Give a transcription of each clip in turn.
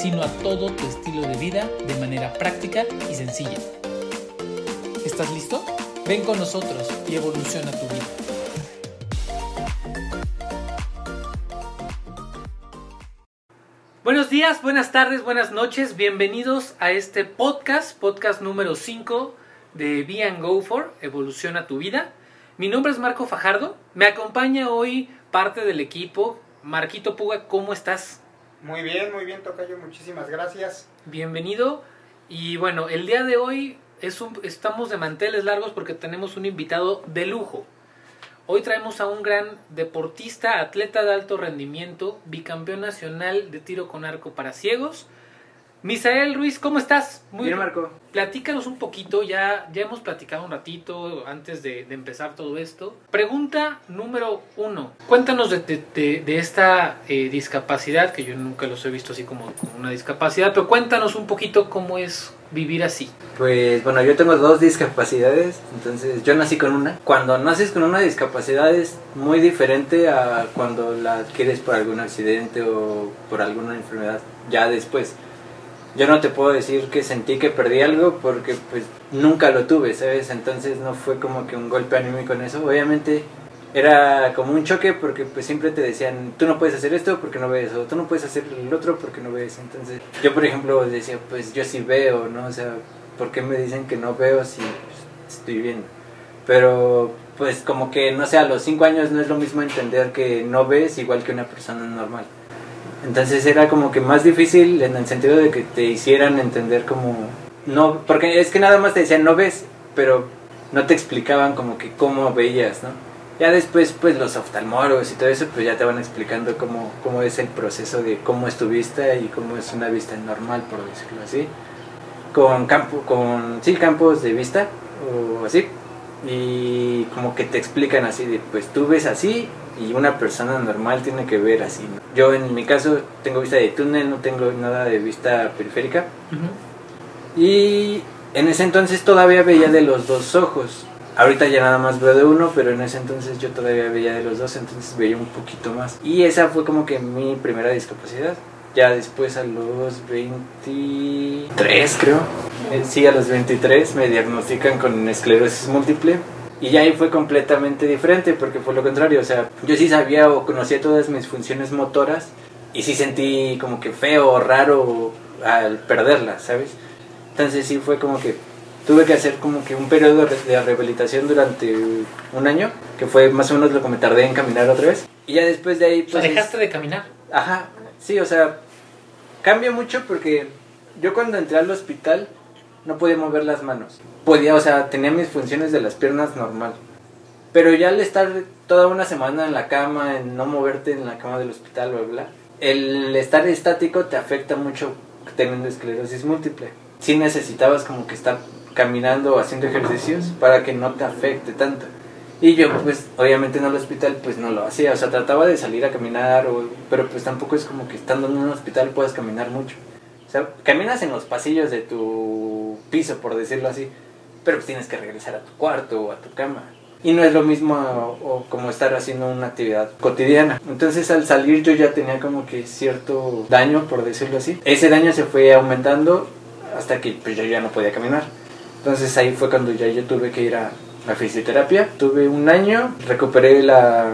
sino a todo tu estilo de vida de manera práctica y sencilla. ¿Estás listo? Ven con nosotros y evoluciona tu vida. Buenos días, buenas tardes, buenas noches. Bienvenidos a este podcast, podcast número 5 de Be and Go For, Evoluciona tu vida. Mi nombre es Marco Fajardo. Me acompaña hoy parte del equipo. Marquito Puga, ¿cómo estás? Muy bien, muy bien, Tocayo. Muchísimas gracias. Bienvenido. Y bueno, el día de hoy es un, estamos de manteles largos porque tenemos un invitado de lujo. Hoy traemos a un gran deportista, atleta de alto rendimiento, bicampeón nacional de tiro con arco para ciegos. Misael Ruiz, ¿cómo estás? Muy bien, Marco. Platícanos un poquito, ya, ya hemos platicado un ratito antes de, de empezar todo esto. Pregunta número uno. Cuéntanos de, de, de esta eh, discapacidad, que yo nunca los he visto así como, como una discapacidad, pero cuéntanos un poquito cómo es vivir así. Pues bueno, yo tengo dos discapacidades, entonces yo nací con una. Cuando naces con una discapacidad es muy diferente a cuando la adquieres por algún accidente o por alguna enfermedad ya después yo no te puedo decir que sentí que perdí algo porque pues nunca lo tuve, ¿sabes? Entonces no fue como que un golpe anímico en eso. Obviamente era como un choque porque pues siempre te decían, tú no puedes hacer esto porque no ves, o tú no puedes hacer el otro porque no ves. Entonces yo por ejemplo decía, pues yo sí veo, ¿no? O sea, ¿por qué me dicen que no veo si pues, estoy viendo? Pero pues como que, no sé, a los cinco años no es lo mismo entender que no ves igual que una persona normal. Entonces era como que más difícil en el sentido de que te hicieran entender como... No, porque es que nada más te decían no ves, pero no te explicaban como que cómo veías, ¿no? Ya después, pues los oftalmólogos y todo eso, pues ya te van explicando cómo, cómo es el proceso de cómo es tu vista y cómo es una vista normal, por decirlo así. Con, campo, con sí, campos de vista o así. Y como que te explican así de, pues tú ves así y una persona normal tiene que ver así. ¿no? Yo en mi caso tengo vista de túnel, no tengo nada de vista periférica. Y en ese entonces todavía veía de los dos ojos. Ahorita ya nada más veo de uno, pero en ese entonces yo todavía veía de los dos, entonces veía un poquito más. Y esa fue como que mi primera discapacidad. Ya después a los 23 creo. Eh, sí, a los 23 me diagnostican con esclerosis múltiple y ya ahí fue completamente diferente porque fue lo contrario, o sea, yo sí sabía o conocía todas mis funciones motoras y sí sentí como que feo o raro al perderlas, ¿sabes? Entonces sí fue como que tuve que hacer como que un periodo de rehabilitación durante un año, que fue más o menos lo que me tardé en caminar otra vez. Y ya después de ahí... Pues, o sea, dejaste de caminar. Ajá, sí, o sea, cambia mucho porque yo cuando entré al hospital no podía mover las manos. Podía, o sea, tenía mis funciones de las piernas normal. Pero ya al estar toda una semana en la cama, en no moverte en la cama del hospital, bla, bla, el estar estático te afecta mucho teniendo esclerosis múltiple. Sí necesitabas como que estar caminando o haciendo ejercicios para que no te afecte tanto. Y yo, pues, obviamente en el hospital, pues no lo hacía. O sea, trataba de salir a caminar, o, pero pues tampoco es como que estando en un hospital puedas caminar mucho. O sea, caminas en los pasillos de tu piso, por decirlo así, pero pues tienes que regresar a tu cuarto o a tu cama. Y no es lo mismo o, como estar haciendo una actividad cotidiana. Entonces al salir yo ya tenía como que cierto daño, por decirlo así. Ese daño se fue aumentando hasta que pues, yo ya no podía caminar. Entonces ahí fue cuando ya yo tuve que ir a la fisioterapia. Tuve un año, recuperé la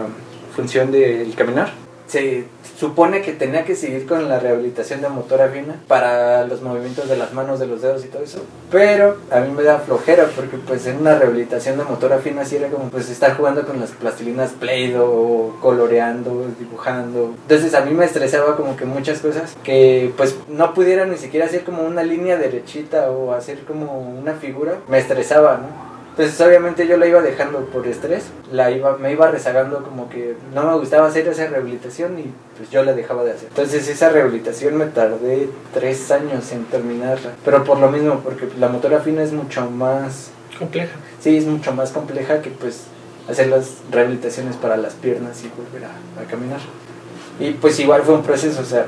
función del caminar. Se supone que tenía que seguir con la rehabilitación de motora fina para los movimientos de las manos, de los dedos y todo eso. Pero a mí me da flojera porque pues en una rehabilitación de motora fina sí era como pues estar jugando con las plastilinas Play-Doh, coloreando, dibujando. Entonces a mí me estresaba como que muchas cosas que pues no pudiera ni siquiera hacer como una línea derechita o hacer como una figura. Me estresaba, ¿no? Entonces obviamente yo la iba dejando por estrés, la iba, me iba rezagando como que no me gustaba hacer esa rehabilitación y pues yo la dejaba de hacer. Entonces esa rehabilitación me tardé tres años en terminarla, pero por lo mismo, porque la motora fina es mucho más... Compleja. Sí, es mucho más compleja que pues hacer las rehabilitaciones para las piernas y volver a, a caminar. Y pues igual fue un proceso, o sea,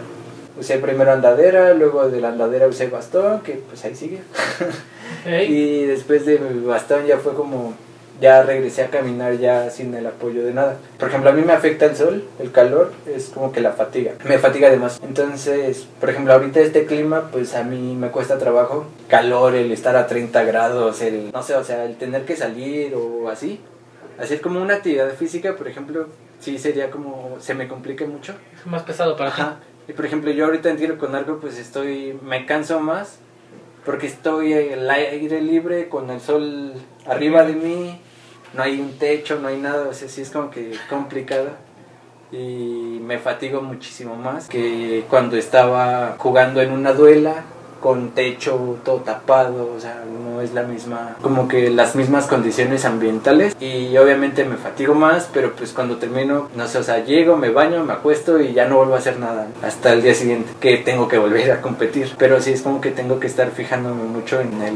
usé primero andadera, luego de la andadera usé bastón, que pues ahí sigue. Y después de mi bastón ya fue como, ya regresé a caminar ya sin el apoyo de nada. Por ejemplo, a mí me afecta el sol, el calor, es como que la fatiga, me fatiga además. Entonces, por ejemplo, ahorita este clima, pues a mí me cuesta trabajo. Calor, el estar a 30 grados, el, no sé, o sea, el tener que salir o así. Hacer como una actividad física, por ejemplo, sí sería como, se me complica mucho. es más pesado para ti. Y por ejemplo, yo ahorita en tiro con arco, pues estoy, me canso más porque estoy en el aire libre con el sol arriba de mí, no hay un techo, no hay nada, o sí es como que complicado. Y me fatigo muchísimo más que cuando estaba jugando en una duela con techo todo tapado, o sea, no es la misma, como que las mismas condiciones ambientales y obviamente me fatigo más, pero pues cuando termino, no sé, o sea, llego, me baño, me acuesto y ya no vuelvo a hacer nada hasta el día siguiente, que tengo que volver a competir, pero sí es como que tengo que estar fijándome mucho en el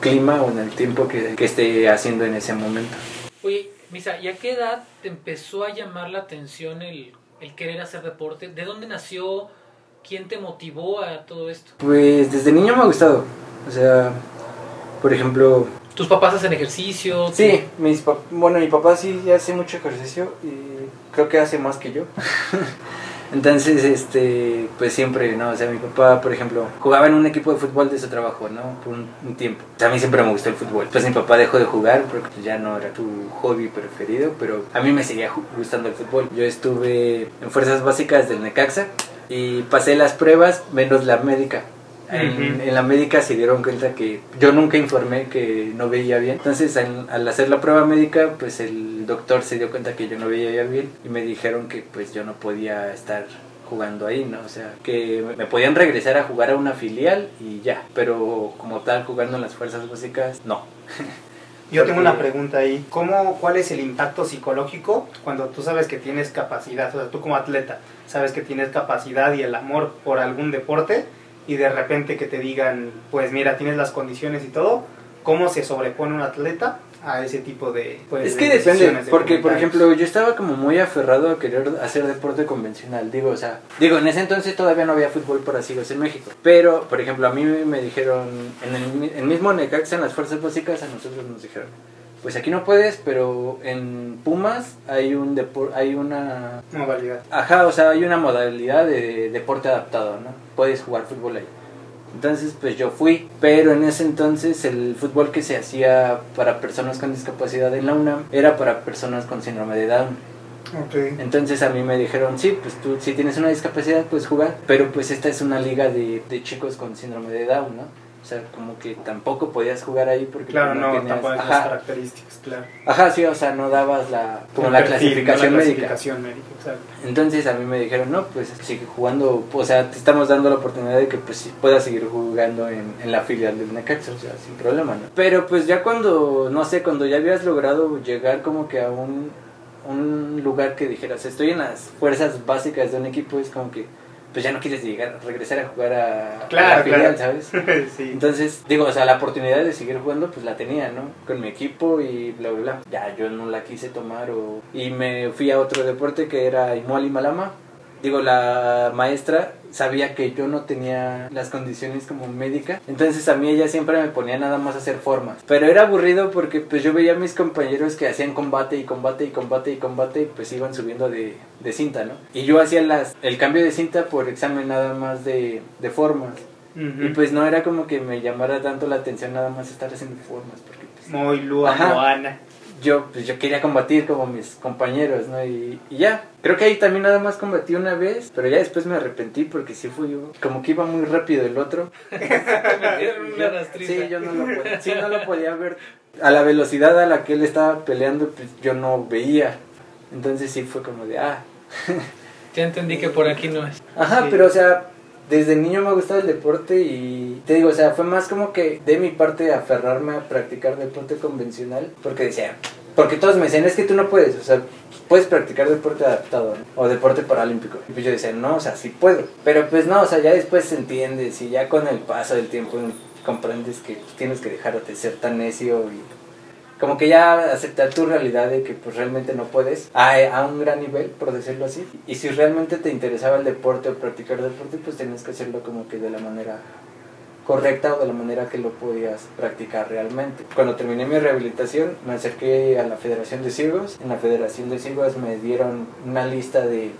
clima o en el tiempo que, que esté haciendo en ese momento. Oye, Misa, ¿y a qué edad te empezó a llamar la atención el, el querer hacer deporte? ¿De dónde nació? ¿Quién te motivó a todo esto? Pues desde niño me ha gustado, o sea, por ejemplo, ¿Tus papás hacen ejercicio? Sí, mis pap- bueno, mi papá sí hace mucho ejercicio y creo que hace más que yo. Entonces, este, pues siempre, ¿no? O sea, mi papá, por ejemplo, jugaba en un equipo de fútbol de su trabajo, ¿no? Por un, un tiempo. O sea, a mí siempre me gustó el fútbol. Pues mi papá dejó de jugar porque pues, ya no era tu hobby preferido, pero a mí me seguía gustando el fútbol. Yo estuve en fuerzas básicas del Necaxa y pasé las pruebas menos la médica. En, la médica se dieron cuenta que yo nunca informé que no veía bien. Entonces, al, al hacer la prueba médica, pues el doctor se dio cuenta que yo no veía bien y me dijeron que pues yo no podía estar jugando ahí, ¿no? O sea, que me podían regresar a jugar a una filial y ya, pero como tal jugando en las fuerzas básicas, no. Yo tengo una pregunta ahí. ¿Cómo, ¿Cuál es el impacto psicológico cuando tú sabes que tienes capacidad? O sea, tú como atleta sabes que tienes capacidad y el amor por algún deporte y de repente que te digan, pues mira, tienes las condiciones y todo. ¿Cómo se sobrepone un atleta a ese tipo de pues, es de que depende, de porque por ejemplo yo estaba como muy aferrado a querer hacer deporte convencional, digo, o sea, digo, en ese entonces todavía no había fútbol por así en México, pero por ejemplo a mí me dijeron, en el, el mismo Necaxa, en las fuerzas básicas, a nosotros nos dijeron, pues aquí no puedes, pero en Pumas hay un depor hay una... Modalidad. Ajá, o sea, hay una modalidad de deporte adaptado, ¿no? Puedes jugar fútbol ahí. Entonces, pues yo fui, pero en ese entonces el fútbol que se hacía para personas con discapacidad en la UNAM era para personas con síndrome de Down. Ok. Entonces a mí me dijeron, sí, pues tú si tienes una discapacidad puedes jugar, pero pues esta es una liga de, de chicos con síndrome de Down, ¿no? O sea, como que tampoco podías jugar ahí porque Claro, no, tenías- tampoco las características, claro. ajá, sí, o sea, no dabas la, como la clasificación no la médica. clasificación médica, exacto. Entonces a mí me dijeron, no, pues sigue jugando, o sea, te estamos dando la oportunidad de que pues puedas seguir jugando en, en la filial del Necaxa, o sea, sin problema, ¿no? Pero pues ya cuando, no sé, cuando ya habías logrado llegar como que a un, un lugar que dijeras, estoy en las fuerzas básicas de un equipo, es como que pues ya no quieres llegar, regresar a jugar a, la filial, claro. ¿sabes? sí. Entonces, digo, o sea, la oportunidad de seguir jugando, pues la tenía, ¿no? Con mi equipo y bla, bla, bla. Ya, yo no la quise tomar o... Y me fui a otro deporte que era Igual y Malama. Digo, la maestra sabía que yo no tenía las condiciones como médica. Entonces a mí ella siempre me ponía nada más a hacer formas. Pero era aburrido porque pues yo veía a mis compañeros que hacían combate y combate y combate y combate y pues iban subiendo de, de cinta, ¿no? Y yo hacía las, el cambio de cinta por examen nada más de, de formas. Y pues no era como que me llamara tanto la atención nada más estar haciendo formas, porque pues, Muy Lua Ajá. Moana. Yo, pues yo quería combatir como mis compañeros, ¿no? Y, y ya, creo que ahí también nada más combatí una vez, pero ya después me arrepentí porque sí fui yo, como que iba muy rápido el otro. una rastriza. sí, yo no lo podía, sí, no lo podía ver. A la velocidad a la que él estaba peleando, pues yo no veía. Entonces sí fue como de, ah, Ya entendí que por aquí no es. Ajá, Sí. pero o sea, desde niño me ha gustado el deporte y te digo, o sea, fue más como que de mi parte aferrarme a practicar deporte convencional, porque decía, porque todos me decían, es que tú no puedes, o sea, puedes practicar deporte adaptado o deporte paralímpico. Y pues yo decía, no, o sea, sí puedo. Pero pues no, o sea, ya después se entiende, si ya con el paso del tiempo comprendes que tienes que dejar de ser tan necio y como que ya aceptar tu realidad de que pues realmente no puedes a, a, un gran nivel, por decirlo así. Y si realmente te interesaba el deporte o practicar deporte, pues tenías que hacerlo como que de la manera correcta o de la manera que lo podías practicar realmente. Cuando terminé mi rehabilitación, me acerqué a la Federación de Ciegos. En la Federación de Ciegos me dieron una lista de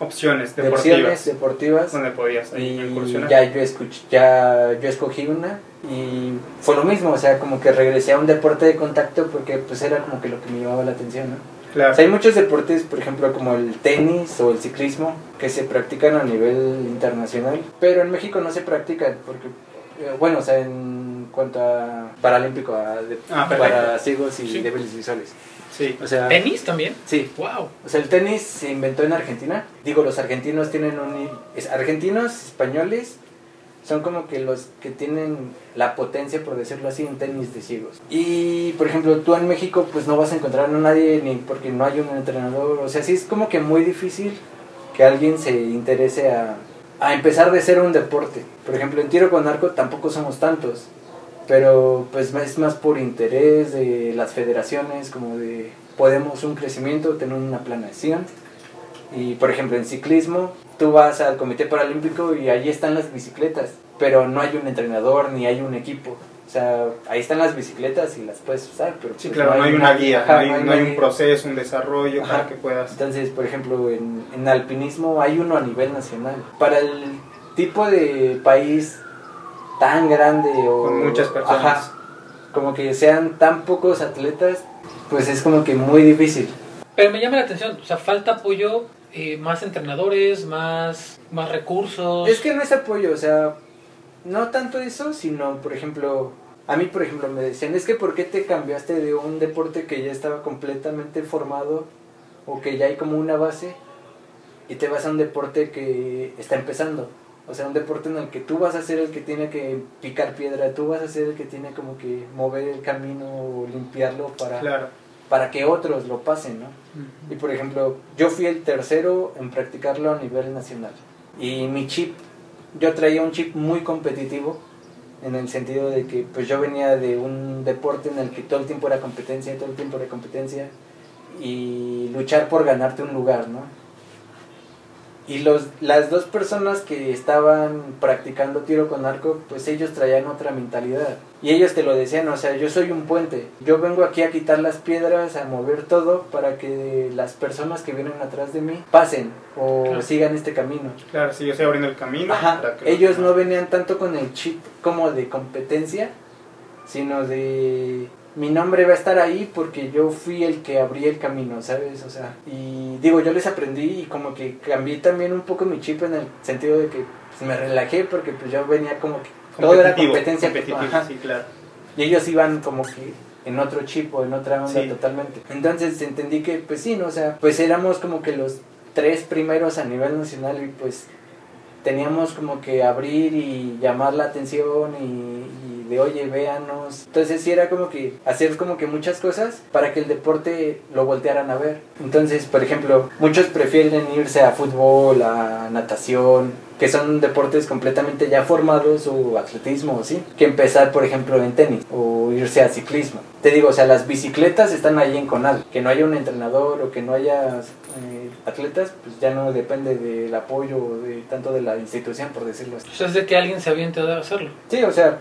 opciones de deportivas, opciones deportivas donde podías ahí y incursionar. ya yo escuché, ya yo escogí una y fue lo mismo, o sea, como que regresé a un deporte de contacto porque pues era como que lo que me llamaba la atención, ¿no? Claro. O sea, hay muchos deportes, por ejemplo, como el tenis o el ciclismo, que se practican a nivel internacional, pero en México no se practican porque, eh, bueno, o sea, en cuanto a paralímpico, a de- Ah, para ciegos y Sí. débiles visuales. Sí. O sea, ¿Tenis también? sí. ¡Wow! O sea, el tenis se inventó en Argentina. Digo, los argentinos tienen un... es- argentinos, españoles, son como que los que tienen la potencia, por decirlo así, en tenis de ciegos. Y, por ejemplo, tú en México, pues no vas a encontrar a nadie, ni porque no hay un entrenador. O sea, sí es como que muy difícil que alguien se interese a, a empezar de ser un deporte. Por ejemplo, en tiro con arco tampoco somos tantos. Pero pues es más por interés de las federaciones, como de podemos un crecimiento, tener una planeación. Y por ejemplo en ciclismo, tú vas al Comité Paralímpico y allí están las bicicletas, pero no hay un entrenador ni hay un equipo. O sea, ahí están las bicicletas y las puedes usar, pero Sí, pues, claro, no hay una guía, ajá, no hay, no hay un proceso, un desarrollo Ajá. para que puedas... Entonces, por ejemplo, en, en alpinismo hay uno a nivel nacional. Para el tipo de país tan grande o... Con muchas personas. Ajá, como que sean tan pocos atletas, pues es como que muy difícil. Pero me llama la atención, o sea, falta apoyo, eh, más entrenadores, más, más recursos. Es que no es apoyo, o sea, no tanto eso, sino, por ejemplo, a mí, por ejemplo, me decían, es que ¿por qué te cambiaste de un deporte que ya estaba completamente formado o que ya hay como una base y te vas a un deporte que está empezando? O sea, un deporte en el que tú vas a ser el que tiene que picar piedra, tú vas a ser el que tiene como que mover el camino o limpiarlo para, Claro. para que otros lo pasen, ¿no? Y por ejemplo, yo fui el tercero en practicarlo a nivel nacional. Y mi chip, yo traía un chip muy competitivo en el sentido de que pues yo venía de un deporte en el que todo el tiempo era competencia, todo el tiempo era competencia y luchar por ganarte un lugar, ¿no? Y los, las dos personas que estaban practicando tiro con arco, pues ellos traían otra mentalidad. Y ellos te lo decían, o sea, yo soy un puente. Yo vengo aquí a quitar las piedras, a mover todo para que las personas que vienen atrás de mí pasen o Claro. sigan este camino. Claro, sí, yo estoy abriendo el camino. Ajá, que ellos no venían tanto con el chip como de competencia, sino de mi nombre va a estar ahí porque yo fui el que abrí el camino, ¿sabes? O sea, y digo, yo les aprendí y como que cambié también un poco mi chip en el sentido de que pues, me relajé porque pues yo venía como que todo era competencia, ajá, sí, claro. y ellos iban como que en otro chip o en otra onda Sí. totalmente. Entonces entendí que, pues sí, ¿no? O sea, pues éramos como que los tres primeros a nivel nacional y pues teníamos como que abrir y llamar la atención y, y de oye, véanos. Entonces sí era como que hacer como que muchas cosas para que el deporte lo voltearan a ver. Entonces, por ejemplo, muchos prefieren irse a fútbol, a natación, que son deportes completamente ya formados o atletismo o sí, que empezar por ejemplo en tenis o irse a ciclismo. Te digo, o sea, las bicicletas están ahí en Conal, que no haya un entrenador o que no haya eh, atletas, pues ya no depende del apoyo de tanto de la institución, por decirlo así. O sea, es de que alguien se aviente a hacerlo. Sí, o sea,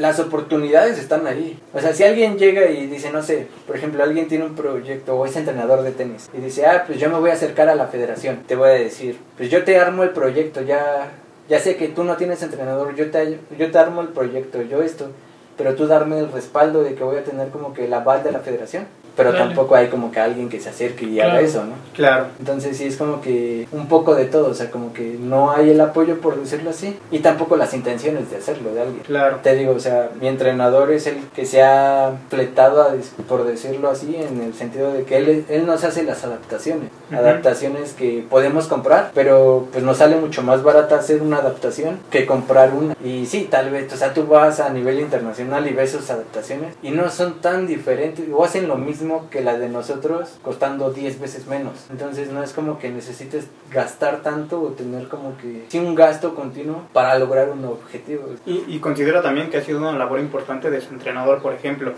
las oportunidades están ahí. O sea, si alguien llega y dice, no sé, por ejemplo, alguien tiene un proyecto o es entrenador de tenis y dice, ah, pues yo me voy a acercar a la federación, te voy a decir, pues yo te armo el proyecto, ya, ya sé que tú no tienes entrenador, yo te, yo te armo el proyecto, yo esto, pero tú darme el respaldo de que voy a tener como que el aval de la federación. Pero Dale. tampoco hay como que alguien que se acerque y haga Claro. eso, ¿no? Claro. Entonces sí es como que un poco de todo, o sea, como que no hay el apoyo por decirlo así y tampoco las intenciones de hacerlo de alguien. Claro. Te digo, o sea, mi entrenador es el que se ha fletado, a por decirlo así, en el sentido de que él, él nos hace las adaptaciones. Ujú. Adaptaciones que podemos comprar, pero pues nos sale mucho más barata hacer una adaptación que comprar una. Y sí, tal vez, o sea, tú vas a nivel internacional y ves sus adaptaciones y no son tan diferentes o hacen lo mismo que la de nosotros costando 10 veces menos. Entonces no es como que necesites gastar tanto o tener como que sí un gasto continuo para lograr un objetivo. Y, y considero también que ha sido una labor importante de su entrenador, por ejemplo,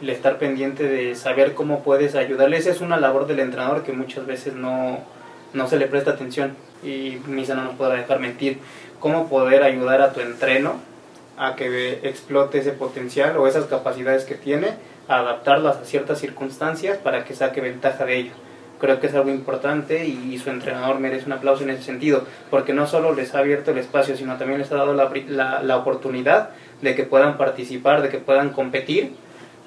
el estar pendiente de saber cómo puedes ayudarle. Esa es una labor del entrenador que muchas veces no, no se le presta atención. Y Misa no nos podrá dejar mentir. Cómo poder ayudar a tu entreno a que explote ese potencial o esas capacidades que tiene, adaptarlas a ciertas circunstancias para que saque ventaja de ello. Creo que es algo importante y su entrenador merece un aplauso en ese sentido, porque no solo les ha abierto el espacio, sino también les ha dado la, la, la oportunidad de que puedan participar, de que puedan competir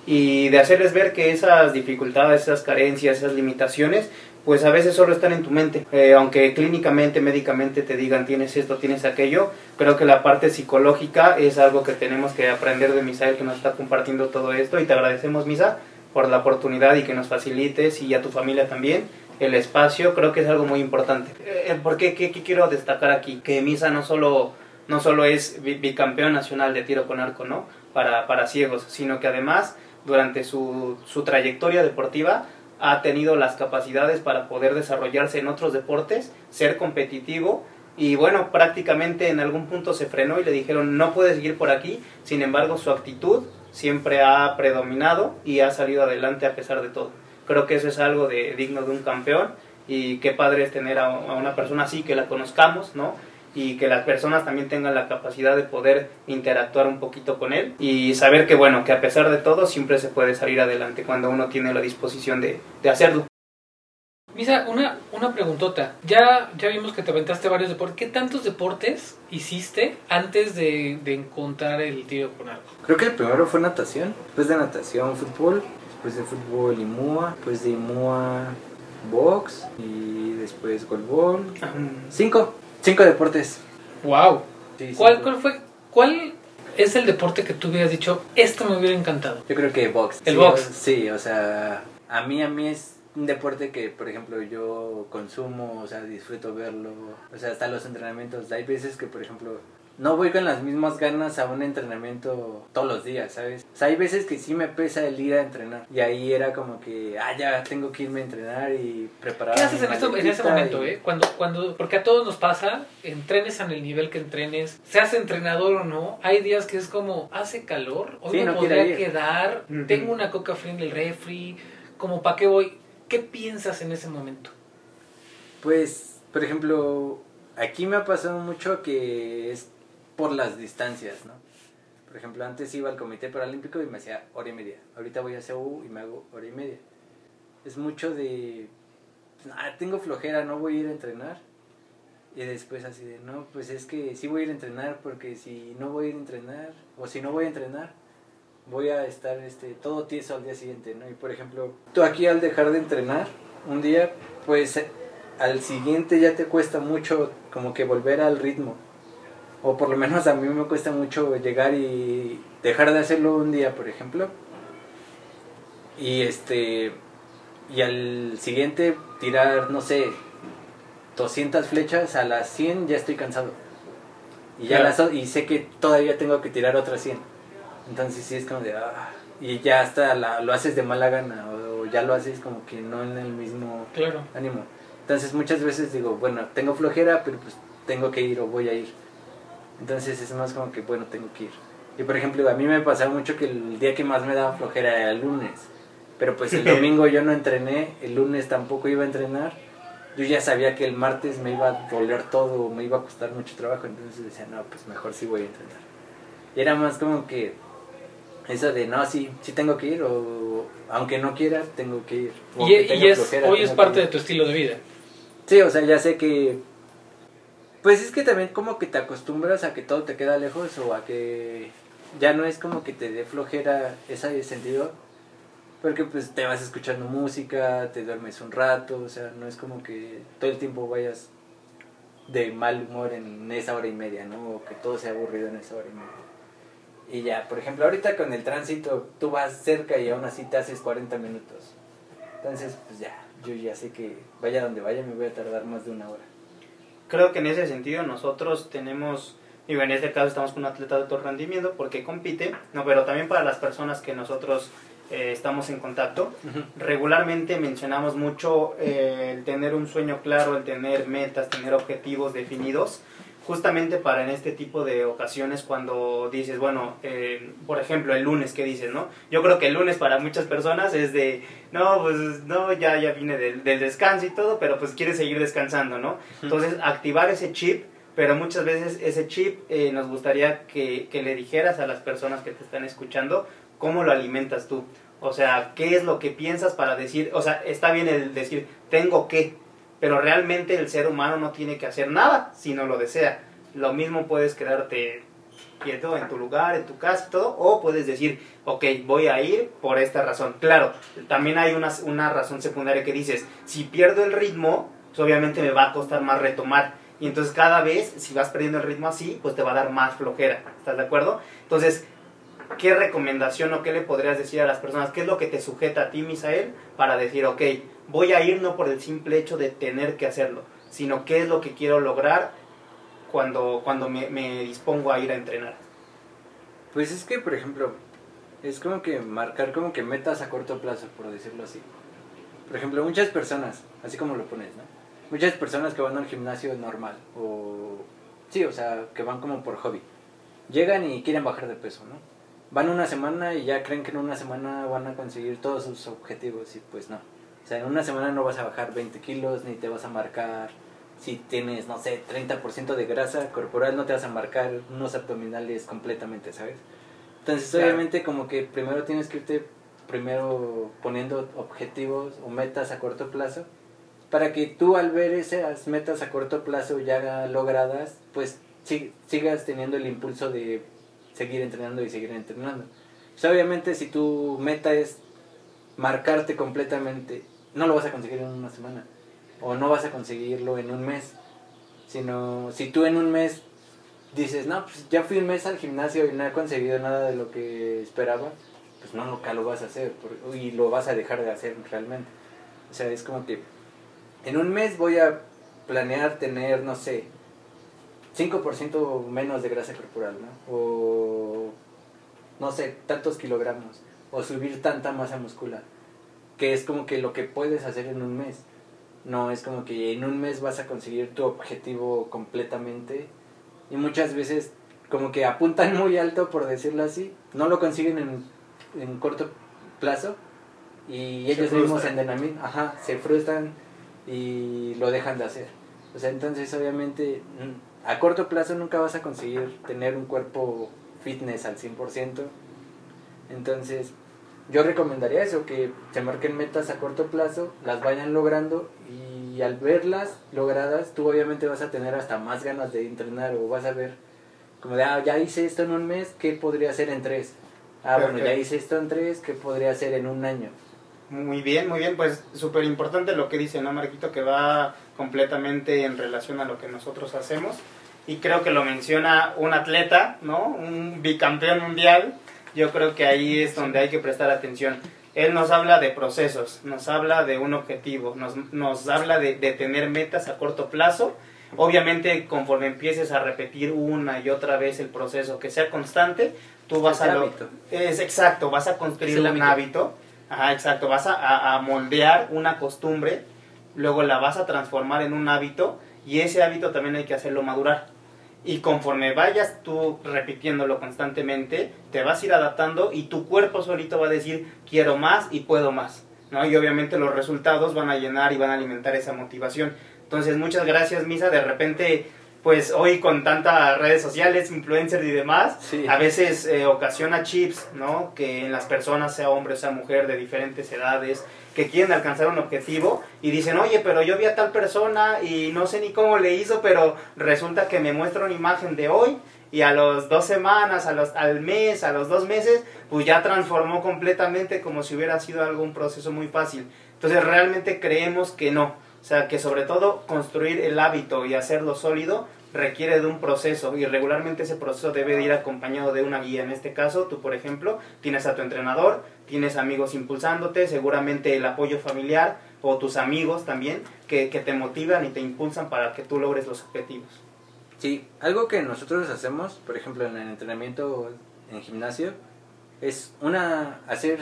y de hacerles ver que esas dificultades, esas carencias, esas limitaciones, pues a veces solo están en tu mente. Eh, aunque clínicamente, médicamente te digan tienes esto, tienes aquello, creo que la parte psicológica es algo que tenemos que aprender de Misael que nos está compartiendo todo esto y te agradecemos Misa por la oportunidad y que nos facilites y a tu familia también el espacio, creo que es algo muy importante. Eh, ¿Por qué, qué, qué quiero destacar aquí? Que Misa no solo, no solo es bi- bicampeón nacional de tiro con arco, ¿no? Para, para ciegos, sino que además durante su, su trayectoria deportiva ha tenido las capacidades para poder desarrollarse en otros deportes, ser competitivo y bueno, prácticamente en algún punto se frenó y le dijeron no puede seguir por aquí, sin embargo su actitud siempre ha predominado y ha salido adelante a pesar de todo. Creo que eso es algo de, digno de un campeón y qué padre es tener a, a una persona así que la conozcamos, ¿no? Y que las personas también tengan la capacidad de poder interactuar un poquito con él y saber que bueno, que a pesar de todo siempre se puede salir adelante cuando uno tiene la disposición de, de hacerlo. Misa, una, una preguntota. Ya, ya vimos que te aventaste varios deportes. ¿Qué tantos deportes hiciste antes de, de encontrar el tiro con arco? Creo que el primero fue natación, después de natación fútbol, después de fútbol Imua, después de Imua box y después golbol. Cinco, cinco deportes. ¡Wow! Sí, ¿Cuál. ¿Cuál fue? ¿Cuál es el deporte que tú hubieras dicho, esto me hubiera encantado? Yo creo que box. El Sí, box. o- Sí, o sea, a mí, a mí es un deporte que, por ejemplo, yo consumo, o sea, disfruto verlo. O sea, hasta los entrenamientos. Hay veces que, por ejemplo, no voy con las mismas ganas a un entrenamiento todos los días, ¿sabes? O sea, hay veces que sí me pesa el ir a entrenar. Y ahí era como que, ah, ya tengo que irme a entrenar y preparar. ¿Qué haces en, esto- en ese momento, y- eh? Cuando, cuando, porque a todos nos pasa, entrenes en el nivel que entrenes, seas entrenador o no, hay días que es como, hace calor, hoy Sí, me no podría quedar, tengo una coca fría en el refri, como, ¿para qué voy? ¿Qué piensas en ese momento? Pues, por ejemplo, aquí me ha pasado mucho que es por las distancias, ¿no? Por ejemplo, antes iba al Comité Paralímpico y me hacía hora y media. Ahorita voy a CU y me hago hora y media. Es mucho de, ah, tengo flojera, no voy a ir a entrenar. Y después así de, no, pues es que sí voy a ir a entrenar porque si no voy a ir a entrenar, o si no voy a entrenar, voy a estar este, todo tieso al día siguiente, ¿no? Y por ejemplo, tú aquí al dejar de entrenar un día, pues al siguiente ya te cuesta mucho como que volver al ritmo. O por lo menos a mí me cuesta mucho llegar y dejar de hacerlo un día, por ejemplo. Y este y al siguiente tirar, no sé, 200 flechas a las 100 ya estoy cansado. Y ya Claro. las y sé que todavía tengo que tirar otras 100. Entonces sí es como de ah, y ya hasta la- lo haces de mala gana o, ya lo haces como que no en el mismo Claro. ánimo. Entonces muchas veces digo, bueno, tengo flojera, pero pues tengo que ir o voy a ir. Entonces es más como que, bueno, tengo que ir. Y por ejemplo, a mí me pasaba mucho que el día que más me daba flojera era el lunes. Pero pues el domingo yo no entrené, el lunes tampoco iba a entrenar. Yo ya sabía que el martes me iba a doler todo, me iba a costar mucho trabajo, entonces decía, no, pues mejor sí voy a entrenar. Y era más como que eso de, no, sí, sí tengo que ir, o aunque no quiera, tengo que ir. O Y, que y tenga es, flojera, hoy es parte de tu estilo de vida. Sí, o sea, ya sé que. Pues es que también como que te acostumbras a que todo te queda lejos o a que ya no es como que te dé flojera ese sentido. Porque pues te vas escuchando música, te duermes un rato, o sea, no es como que todo el tiempo vayas de mal humor en esa hora y media, ¿no? O que todo sea aburrido en esa hora y media. Y ya, por ejemplo, ahorita con el tránsito, tú vas cerca y aún así te haces 40 minutos. Entonces, pues ya, yo ya sé que vaya donde vaya me voy a tardar más de una hora. Creo que en ese sentido nosotros tenemos, digo, en este caso estamos con un atleta de alto rendimiento porque compite, no, pero también para las personas que nosotros eh, estamos en contacto, regularmente mencionamos mucho eh, el tener un sueño claro, el tener metas, tener objetivos definidos, justamente para en este tipo de ocasiones cuando dices, bueno, eh, por ejemplo, el lunes, ¿qué dices, no? Yo creo que el lunes para muchas personas es de, no, pues no, ya, ya vine del, del descanso y todo, pero pues quieres seguir descansando, ¿no? Entonces, activar ese chip pero muchas veces ese chip eh, nos gustaría que, que, le dijeras a las personas que te están escuchando cómo lo alimentas tú. O sea, qué es lo que piensas para decir, o sea, está bien el decir, tengo que, pero realmente el ser humano no tiene que hacer nada si no lo desea. Lo mismo puedes quedarte quieto en tu lugar, en tu casa y todo, o puedes decir, ok, voy a ir por esta razón. Claro, también hay una, una razón secundaria que dices, si pierdo el ritmo, pues obviamente me va a costar más retomar. Y entonces cada vez, si vas perdiendo el ritmo así, pues te va a dar más flojera. ¿Estás de acuerdo? Entonces, ¿qué recomendación o qué le podrías decir a las personas? ¿Qué es lo que te sujeta a ti, Misael, para decir, ok, voy a ir no por el simple hecho de tener que hacerlo, sino qué es lo que quiero lograr cuando, cuando me, me dispongo a ir a entrenar? Pues es que, por ejemplo, es como que marcar como que metas a corto plazo, por decirlo así. Por ejemplo, muchas personas, así como lo pones, ¿no? Muchas personas que van al gimnasio normal, o sí, o sea, que van como por hobby, llegan y quieren bajar de peso, ¿no? Van una semana y ya creen que en una semana van a conseguir todos sus objetivos y pues no. O sea, en una semana no vas a bajar 20 kilos, ni te vas a marcar, si tienes, no sé, 30% de grasa corporal, no te vas a marcar unos abdominales completamente, ¿sabes? Entonces, claro. obviamente, como que primero tienes que irte primero poniendo objetivos o metas a corto plazo para que tú al ver esas metas a corto plazo ya logradas, pues sigas teniendo el impulso de seguir entrenando y seguir entrenando. Pues obviamente si tu meta es marcarte completamente, no lo vas a conseguir en una semana o no vas a conseguirlo en un mes, sino si tú en un mes dices, no, pues ya fui un mes al gimnasio y no he conseguido nada de lo que esperaba, pues no, nunca lo vas a hacer y lo vas a dejar de hacer realmente. O sea, es como que en un mes voy a planear tener, no sé, 5% menos de grasa corporal, ¿no? O, no sé, tantos kilogramos. O subir tanta masa muscular. Que es como que lo que puedes hacer en un mes. No es como que en un mes vas a conseguir tu objetivo completamente. Y muchas veces como que apuntan muy alto, por decirlo así. No lo consiguen en, en corto plazo. Y ellos mismos en entrenamiento, ajá, se frustran y lo dejan de hacer. O sea, entonces obviamente a corto plazo nunca vas a conseguir tener un cuerpo fitness al 100%. Entonces, yo recomendaría eso, que se marquen metas a corto plazo, las vayan logrando y al verlas logradas, tú obviamente vas a tener hasta más ganas de entrenar o vas a ver como de, ah, ya hice esto en un mes, ¿qué podría hacer en tres? Ah, Perfecto. bueno, ya hice esto en tres, ¿qué podría hacer en un año? Muy bien, muy bien, pues súper importante lo que dice, ¿no, Marquito? Que va completamente en relación a lo que nosotros hacemos. Y creo que lo menciona un atleta, ¿no? Un bicampeón mundial. Yo creo que ahí es donde hay que prestar atención. Él nos habla de procesos, nos habla de un objetivo, nos, nos habla de, de tener metas a corto plazo. Obviamente, conforme empieces a repetir una y otra vez el proceso, que sea constante, tú vas Es a... Lo, es exacto, vas a construir un hábito. hábito. Ajá, exacto. Vas a, a moldear una costumbre, luego la vas a transformar en un hábito y ese hábito también hay que hacerlo madurar. Y conforme vayas tú repitiéndolo constantemente, te vas a ir adaptando y tu cuerpo solito va a decir quiero más y puedo más. ¿no? Y obviamente los resultados van a llenar y van a alimentar esa motivación. Entonces, muchas gracias, Misa. De repente, pues hoy con tantas redes sociales, influencers y demás, Sí. a veces eh, ocasiona chips, ¿no? Que en las personas, sea hombre o sea mujer, de diferentes edades, que quieren alcanzar un objetivo y dicen, oye, pero yo vi a tal persona y no sé ni cómo le hizo, pero resulta que me muestra una imagen de hoy y a los dos semanas, a los, al mes, a los dos meses, pues ya transformó completamente como si hubiera sido algún proceso muy fácil. Entonces realmente creemos que no. O sea, que sobre todo construir el hábito y hacerlo sólido requiere de un proceso y regularmente ese proceso debe de ir acompañado de una guía. En este caso, tú por ejemplo, tienes a tu entrenador, tienes amigos impulsándote, seguramente el apoyo familiar o tus amigos también que, que te motivan y te impulsan para que tú logres los objetivos. Sí, algo que nosotros hacemos, por ejemplo, en el entrenamiento en gimnasio, es una hacer,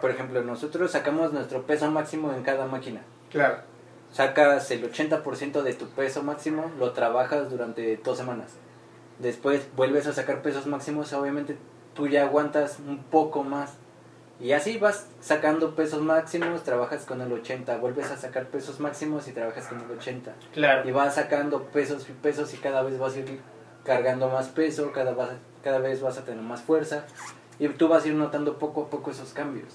por ejemplo, nosotros sacamos nuestro peso máximo en cada máquina. Claro. Sacas el 80% de tu peso máximo, lo trabajas durante dos semanas. Después vuelves a sacar pesos máximos, obviamente tú ya aguantas un poco más. Y así vas sacando pesos máximos, trabajas con el 80, vuelves a sacar pesos máximos y trabajas con el 80. Claro. Y vas sacando pesos y pesos y cada vez vas a ir cargando más peso, cada, vas, cada vez vas a tener más fuerza. Y tú vas a ir notando poco a poco esos cambios.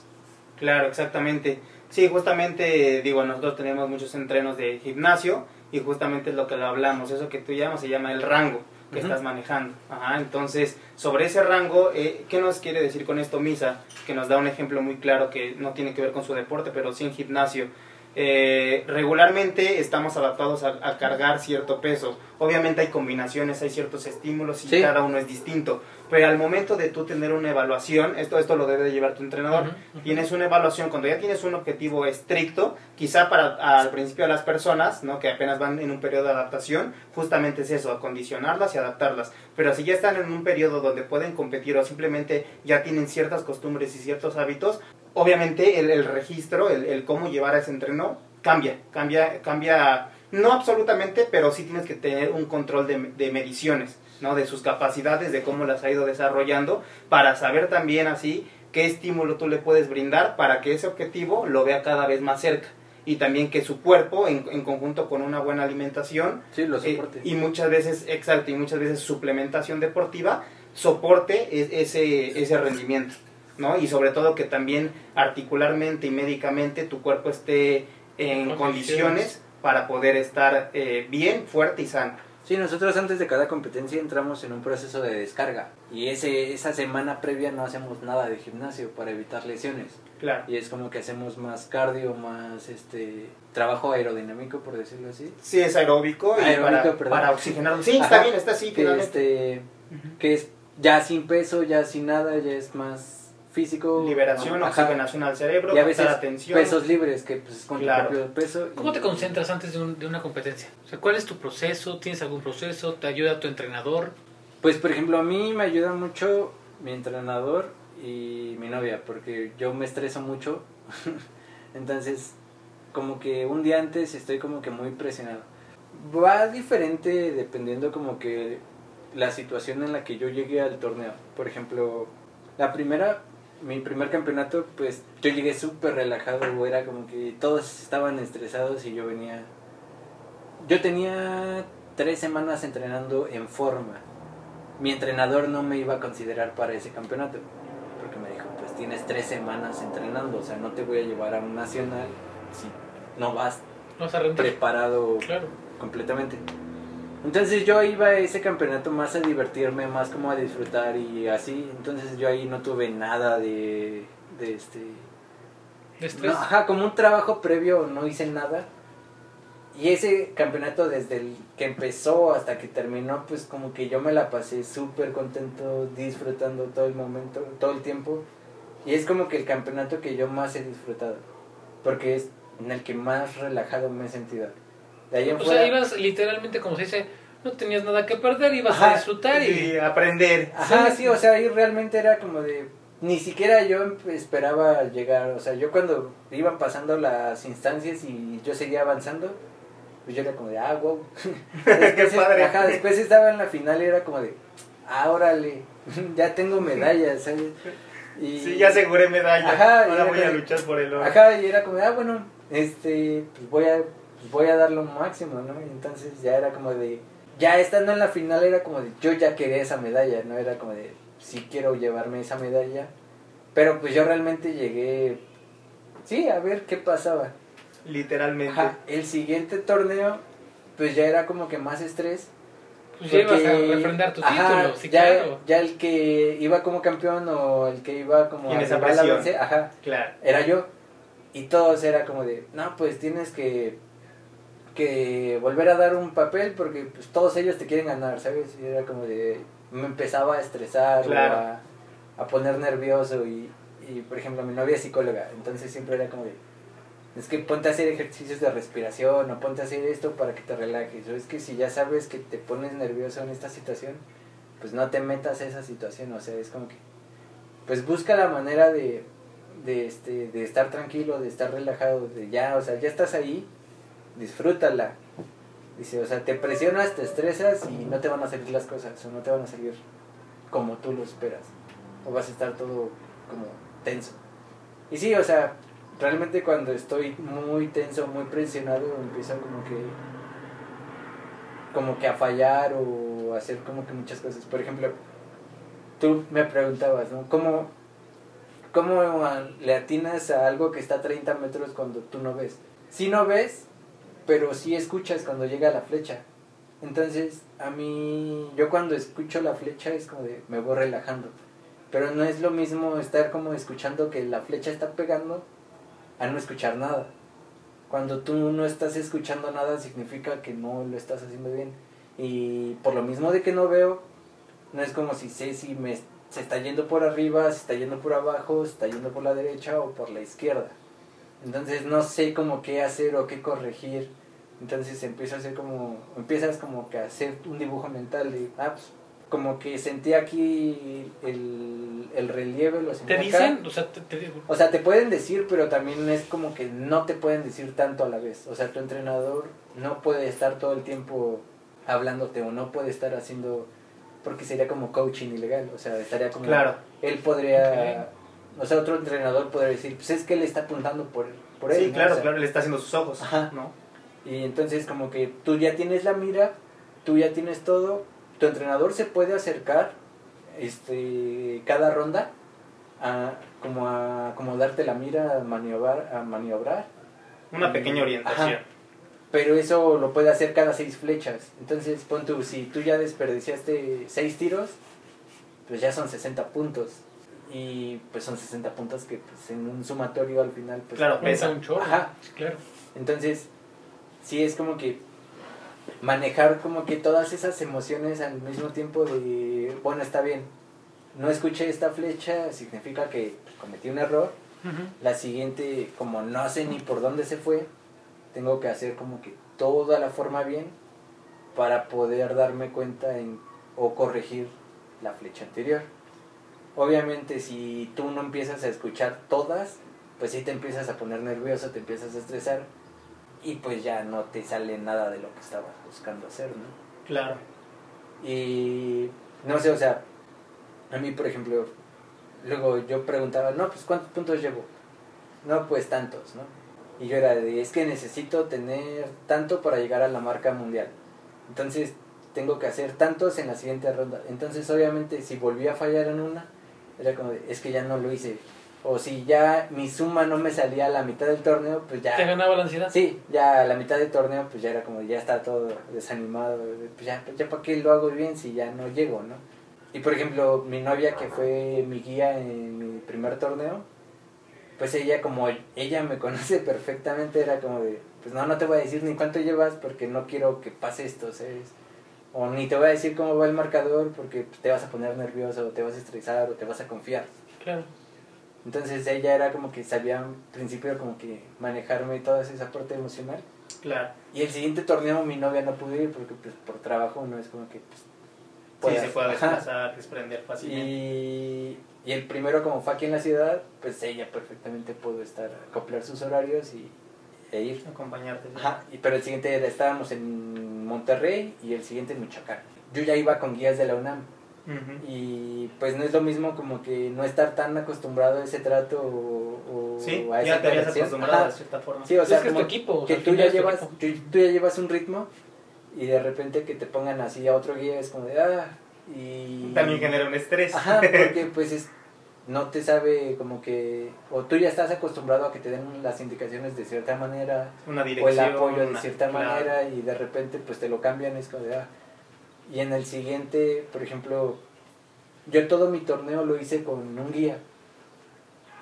Claro, exactamente. Sí, justamente, digo, nosotros tenemos muchos entrenos de gimnasio y justamente es lo que lo hablamos. Eso que tú llamas se llama el rango que estás manejando. Ajá, entonces, sobre ese rango, eh, ¿qué nos quiere decir con esto Misa? Que nos da un ejemplo muy claro que no tiene que ver con su deporte, pero sí en gimnasio. Eh, regularmente estamos adaptados a, a cargar cierto peso. Obviamente hay combinaciones, hay ciertos estímulos y Sí. cada uno es distinto. Pero al momento de tú tener una evaluación, esto, esto lo debe de llevar tu entrenador, tienes una evaluación, cuando ya tienes un objetivo estricto, quizá para al principio a las personas, ¿no? que apenas van en un periodo de adaptación, justamente es eso, acondicionarlas y adaptarlas. Pero si ya están en un periodo donde pueden competir o simplemente ya tienen ciertas costumbres y ciertos hábitos, obviamente el, el registro, el, el cómo llevar a ese entreno cambia, cambia, cambia, no absolutamente, pero sí tienes que tener un control de, de mediciones, ¿no? De sus capacidades, de cómo las ha ido desarrollando, para saber también así qué estímulo tú le puedes brindar para que ese objetivo lo vea cada vez más cerca. Y también que su cuerpo, en, en conjunto con una buena alimentación, Sí, lo eh, soporte. y muchas veces, exacto, y muchas veces suplementación deportiva, soporte e- ese, ese rendimiento, ¿no? Y sobre todo que también articularmente y médicamente tu cuerpo esté en Condiciones. Para poder estar eh, bien, fuerte y sano. Sí, nosotros antes de cada competencia entramos en un proceso de descarga y ese, esa semana previa no hacemos nada de gimnasio para evitar lesiones Claro. y es como que hacemos más cardio, más este trabajo aerodinámico por decirlo así. Sí, es aeróbico y Aeróbico, para, perdón. para oxigenarlo. Sí, Ajá. está bien, está así, que este que es ya sin peso, ya sin nada, ya es más físico, Liberación, Ajá. oxigenación al cerebro, y a veces atención. pesos libres que pues es con Claro. tu propio peso. ¿Cómo te concentras antes de, un- de una competencia? O sea, ¿cuál es tu proceso? ¿Tienes algún proceso? ¿Te ayuda tu entrenador? Pues por ejemplo a mí me ayuda mucho mi entrenador y mi novia porque yo me estreso mucho. Entonces como que un día antes estoy como que muy presionado. Va diferente dependiendo como que la situación en la que yo llegué al torneo. Por ejemplo, la primera, mi primer campeonato, pues yo llegué súper relajado, era como que todos estaban estresados y yo venía... Yo tenía tres semanas entrenando en forma. Mi entrenador no me iba a considerar para ese campeonato. Porque me dijo, pues tienes tres semanas entrenando, o sea, no te voy a llevar a un nacional si no vas ¿No vas a preparado Claro. completamente. Entonces yo iba a ese campeonato más a divertirme, más como a disfrutar y así. Entonces yo ahí no tuve nada de, de este... ¿De estrés? No, ajá, como un trabajo previo no hice nada. Y ese campeonato desde el que empezó hasta que terminó, pues como que yo me la pasé súper contento, disfrutando todo el momento, todo el tiempo. Y es como que el campeonato que yo más he disfrutado. Porque es en el que más relajado me he sentido. De ahí en o fuera- sea, ibas literalmente, como se dice, no tenías nada que perder, ibas Ajá, a disfrutar y... Sí, aprender. Ajá, sí, o sea, ahí realmente era como de... Ni siquiera yo esperaba llegar, o sea, yo cuando iban pasando las instancias y yo seguía avanzando, pues yo era como de, ah, wow. Después, padre. Ajá, después estaba en la final y era como de, ah, órale, ya tengo medallas, ¿sabes? Y, Sí, ya aseguré medalla. Ajá, Ahora voy a luchar por el oro. Ajá, y era como de, ah, bueno, este, pues voy a, voy a dar lo máximo, ¿no? Y entonces ya era como de, ya estando en la final era como de, yo ya quería esa medalla, ¿no? Era como de, sí quiero llevarme esa medalla, pero pues yo realmente llegué, sí, a ver qué pasaba. Literalmente. Ajá, el siguiente torneo, pues ya era como que más estrés, Pues ya ibas a Porque- refrendar tu ajá, título, sí, ya, claro. ya el que iba como campeón o el que iba como esa rival a vencer, ajá, Claro. era yo. Y todos era como de, no, pues tienes que, que volver a dar un papel porque pues, todos ellos te quieren ganar, ¿sabes? Y era como de, me empezaba a estresar Claro. o a, a poner nervioso y, y, por ejemplo, mi novia es psicóloga, entonces siempre era como de, es que ponte a hacer ejercicios de respiración o ponte a hacer esto para que te relajes. O es que si ya sabes que te pones nervioso en esta situación, pues no te metas a esa situación. O sea, es como que, pues busca la manera de, de, este, de estar tranquilo, de estar relajado, de ya, o sea, ya estás ahí, disfrútala. Dice, o sea, te presionas, te estresas y no te van a salir las cosas, o no te van a salir como tú lo esperas. O vas a estar todo como tenso. Y sí, o sea, realmente cuando estoy muy tenso, muy presionado, empiezo como que como que a fallar o hacer como que muchas cosas. Por ejemplo, tú me preguntabas, ¿no? ¿Cómo, cómo le atinas a algo que está a 30 metros cuando tú no ves? Sí no ves, pero sí escuchas cuando llega la flecha. Entonces, a mí, yo cuando escucho la flecha es como de, me voy relajando. Pero no es lo mismo estar como escuchando que la flecha está pegando a no escuchar nada. Cuando tú no estás escuchando nada significa que no lo estás haciendo bien. Y por lo mismo de que no veo, no es como si sé si me, se está yendo por arriba, se está yendo por abajo, se está yendo por la derecha o por la izquierda. Entonces no sé como qué hacer o qué corregir. Entonces empiezo a hacer como, empiezas como que a hacer un dibujo mental de, ah, pues, como que sentí aquí el, el relieve, lo sentí Te acá. dicen, o sea, te, te- O sea, te pueden decir, pero también es como que no te pueden decir tanto a la vez. O sea, tu entrenador no puede estar todo el tiempo hablándote o no puede estar haciendo, porque sería como coaching ilegal. O sea, estaría como... Claro. Él podría... O sea, otro entrenador podría decir, pues es que él está apuntando por, por él. Sí, ¿no? claro, O sea, claro, le está haciendo sus ojos, Ajá. ¿no? Y entonces como que tú ya tienes la mira, tú ya tienes todo, tu entrenador se puede acercar este cada ronda a como a como darte la mira a maniobrar, a maniobrar, Una pequeña orientación. Ajá. pero eso lo puede hacer cada seis flechas. Entonces, pon tú, si tú ya desperdiciaste seis tiros, pues ya son 60 puntos. Y pues son 60 puntos que pues, en un sumatorio al final pues Claro, pesa pesa. un chorro. Ajá. Claro. entonces, sí es como que manejar como que todas esas emociones al mismo tiempo de, bueno, está bien, no escuché esta flecha, significa que cometí un error. La siguiente, como no sé ni por dónde se fue, tengo que hacer como que toda la forma bien para poder darme cuenta en, o corregir la flecha anterior. Obviamente si tú no empiezas a escuchar todas, pues sí te empiezas a poner nervioso, te empiezas a estresar y pues ya no te sale nada de lo que estabas buscando hacer, ¿no? Claro. Y no sé, o sea, a mí, por ejemplo, luego yo preguntaba, no, pues ¿cuántos puntos llevo? No, pues tantos, ¿no? Y yo era de, es que necesito tener tanto para llegar a la marca mundial. Entonces, tengo que hacer tantos en la siguiente ronda. Entonces, obviamente, si volví a fallar en una, era como de, es que ya no lo hice. O si ya mi suma no me salía a la mitad del torneo, pues ya... ¿Te ganaba la ansiedad? Sí, ya a la mitad del torneo, pues ya era como, ya está todo desanimado, pues ya, ya para qué lo hago bien si ya no llego, ¿no? Y por ejemplo, mi novia que fue mi guía en mi primer torneo, pues ella como ella me conoce perfectamente, era como de, pues no, no te voy a decir ni cuánto llevas porque no quiero que pase esto, ¿sabes? O ni te voy a decir cómo va el marcador porque te vas a poner nervioso, o te vas a estresar, o te vas a confiar. Claro. Entonces ella era como que sabía al principio como que manejarme toda esa parte emocional. Claro. Y el siguiente torneo mi novia no pudo ir porque pues por trabajo no es como que pues, Sí, puedas- se puede desplazar, desprender fácilmente. Y, y el primero como fue aquí en la ciudad, pues ella perfectamente pudo estar, acoplar sus horarios y, e ir. Acompañarte. ¿no? Ajá, y, pero el siguiente estábamos en Monterrey y el siguiente en Michoacán. Yo ya iba con guías de la UNAM y pues no es lo mismo como que no estar tan acostumbrado a ese trato o, o Sí, a esa ya te habías acostumbrado de cierta forma. Sí, o sea, es que es tu equipo, que tú ya es tu llevas tú, tú ya llevas un ritmo y de repente que te pongan así a otro guía es como de ah y También genera un estrés. ajá porque pues es no te sabe como que o tú ya estás acostumbrado a que te den las indicaciones de cierta manera una o el apoyo de una- cierta claro. manera y de repente pues te lo cambian es como de ah Y en el siguiente, por ejemplo, yo todo mi torneo lo hice con un guía.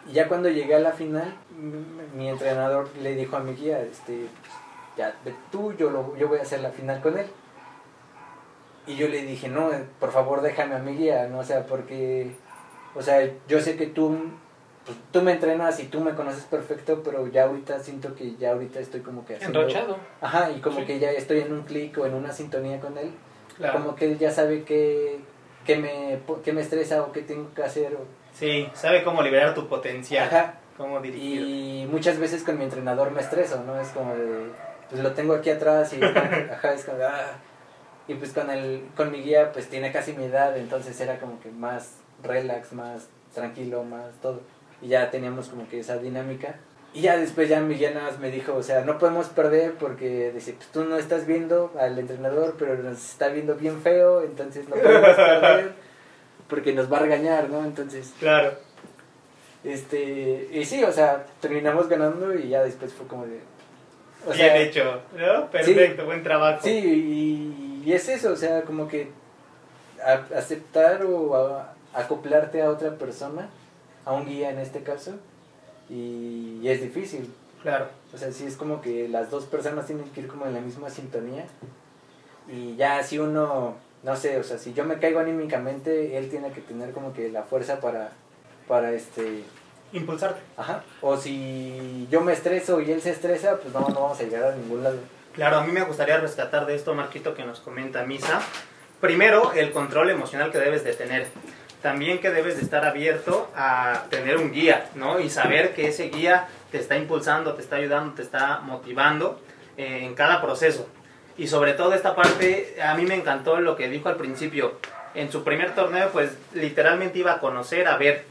Y ya cuando llegué a la final, mi entrenador le dijo a mi guía, este, ya tú, yo, lo, yo voy a hacer la final con él. Y yo le dije, no, por favor déjame a mi guía, ¿no? O sea, porque, o sea, yo sé que tú, pues, tú me entrenas y tú me conoces perfecto, pero ya ahorita siento que ya ahorita estoy como que haciendo... Enrochado. Ajá, y como Sí. que ya estoy en un clic o en una sintonía con él. Claro. Como que él ya sabe qué, qué me, qué me estresa o qué tengo que hacer. o- Sí, sabe cómo liberar tu potencial, Ajá. cómo dirigir. Y muchas veces con mi entrenador me estreso, ¿no? Es como de, pues lo tengo aquí atrás y, ajá, es como de, ah. Y pues con, el, con mi guía, pues tiene casi mi edad, entonces era como que más relax, más tranquilo, más todo. Y ya teníamos como que esa dinámica. Y ya después ya mi guía nada más me dijo, o sea, no podemos perder porque dice, pues tú no estás viendo al entrenador, pero nos está viendo bien feo, entonces no podemos perder porque nos va a regañar, ¿no? Entonces... Claro. Este, y sí, o sea, terminamos ganando y ya después fue como de... O Bien sea, hecho, ¿no? Perfecto, buen trabajo. Sí, y, y es eso, o sea, como que a- aceptar o a- acoplarte a otra persona, a un guía en este caso, y, y es difícil. Claro. O sea, sí es como que las dos personas tienen que ir como en la misma sintonía. Y ya si uno, no sé, o sea, si yo me caigo anímicamente, él tiene que tener como que la fuerza para, para este, Impulsarte. Ajá. O si yo me estreso y él se estresa, pues no, no vamos a llegar a ningún lado. Claro, a mí me gustaría rescatar de esto, Marquito, que nos comenta Misa. Primero, el control emocional que debes de tener. También que debes de estar abierto a tener un guía, ¿no? Y saber que ese guía te está impulsando, te está ayudando, te está motivando eh, en cada proceso. Y sobre todo esta parte, a mí me encantó lo que dijo al principio. En su primer torneo, pues literalmente iba a conocer, a ver,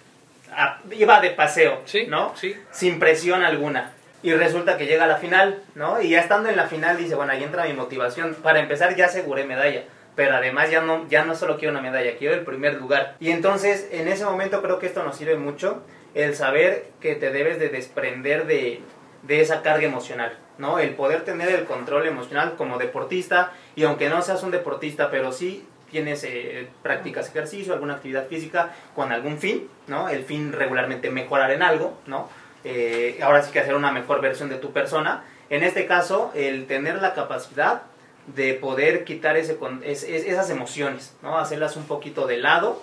a- iba de paseo, Sí, ¿no? Sí. sin presión alguna. Y resulta que llega a la final, ¿no? Y ya estando en la final dice, bueno, ahí entra mi motivación. Para empezar ya aseguré medalla. Pero además ya no, ya no solo quiero una medalla, quiero el primer lugar. Y entonces en ese momento creo que esto nos sirve mucho, el saber que te debes de desprender de, de esa carga emocional, ¿no? El poder tener el control emocional como deportista y aunque no seas un deportista, pero sí tienes, eh, practicas ejercicio, alguna actividad física con algún fin, ¿no? El fin regularmente mejorar en algo, ¿no? Eh, ahora sí que hacer una mejor versión de tu persona. En este caso, el tener la capacidad de poder quitar ese, esas emociones, ¿no? Hacerlas un poquito de lado,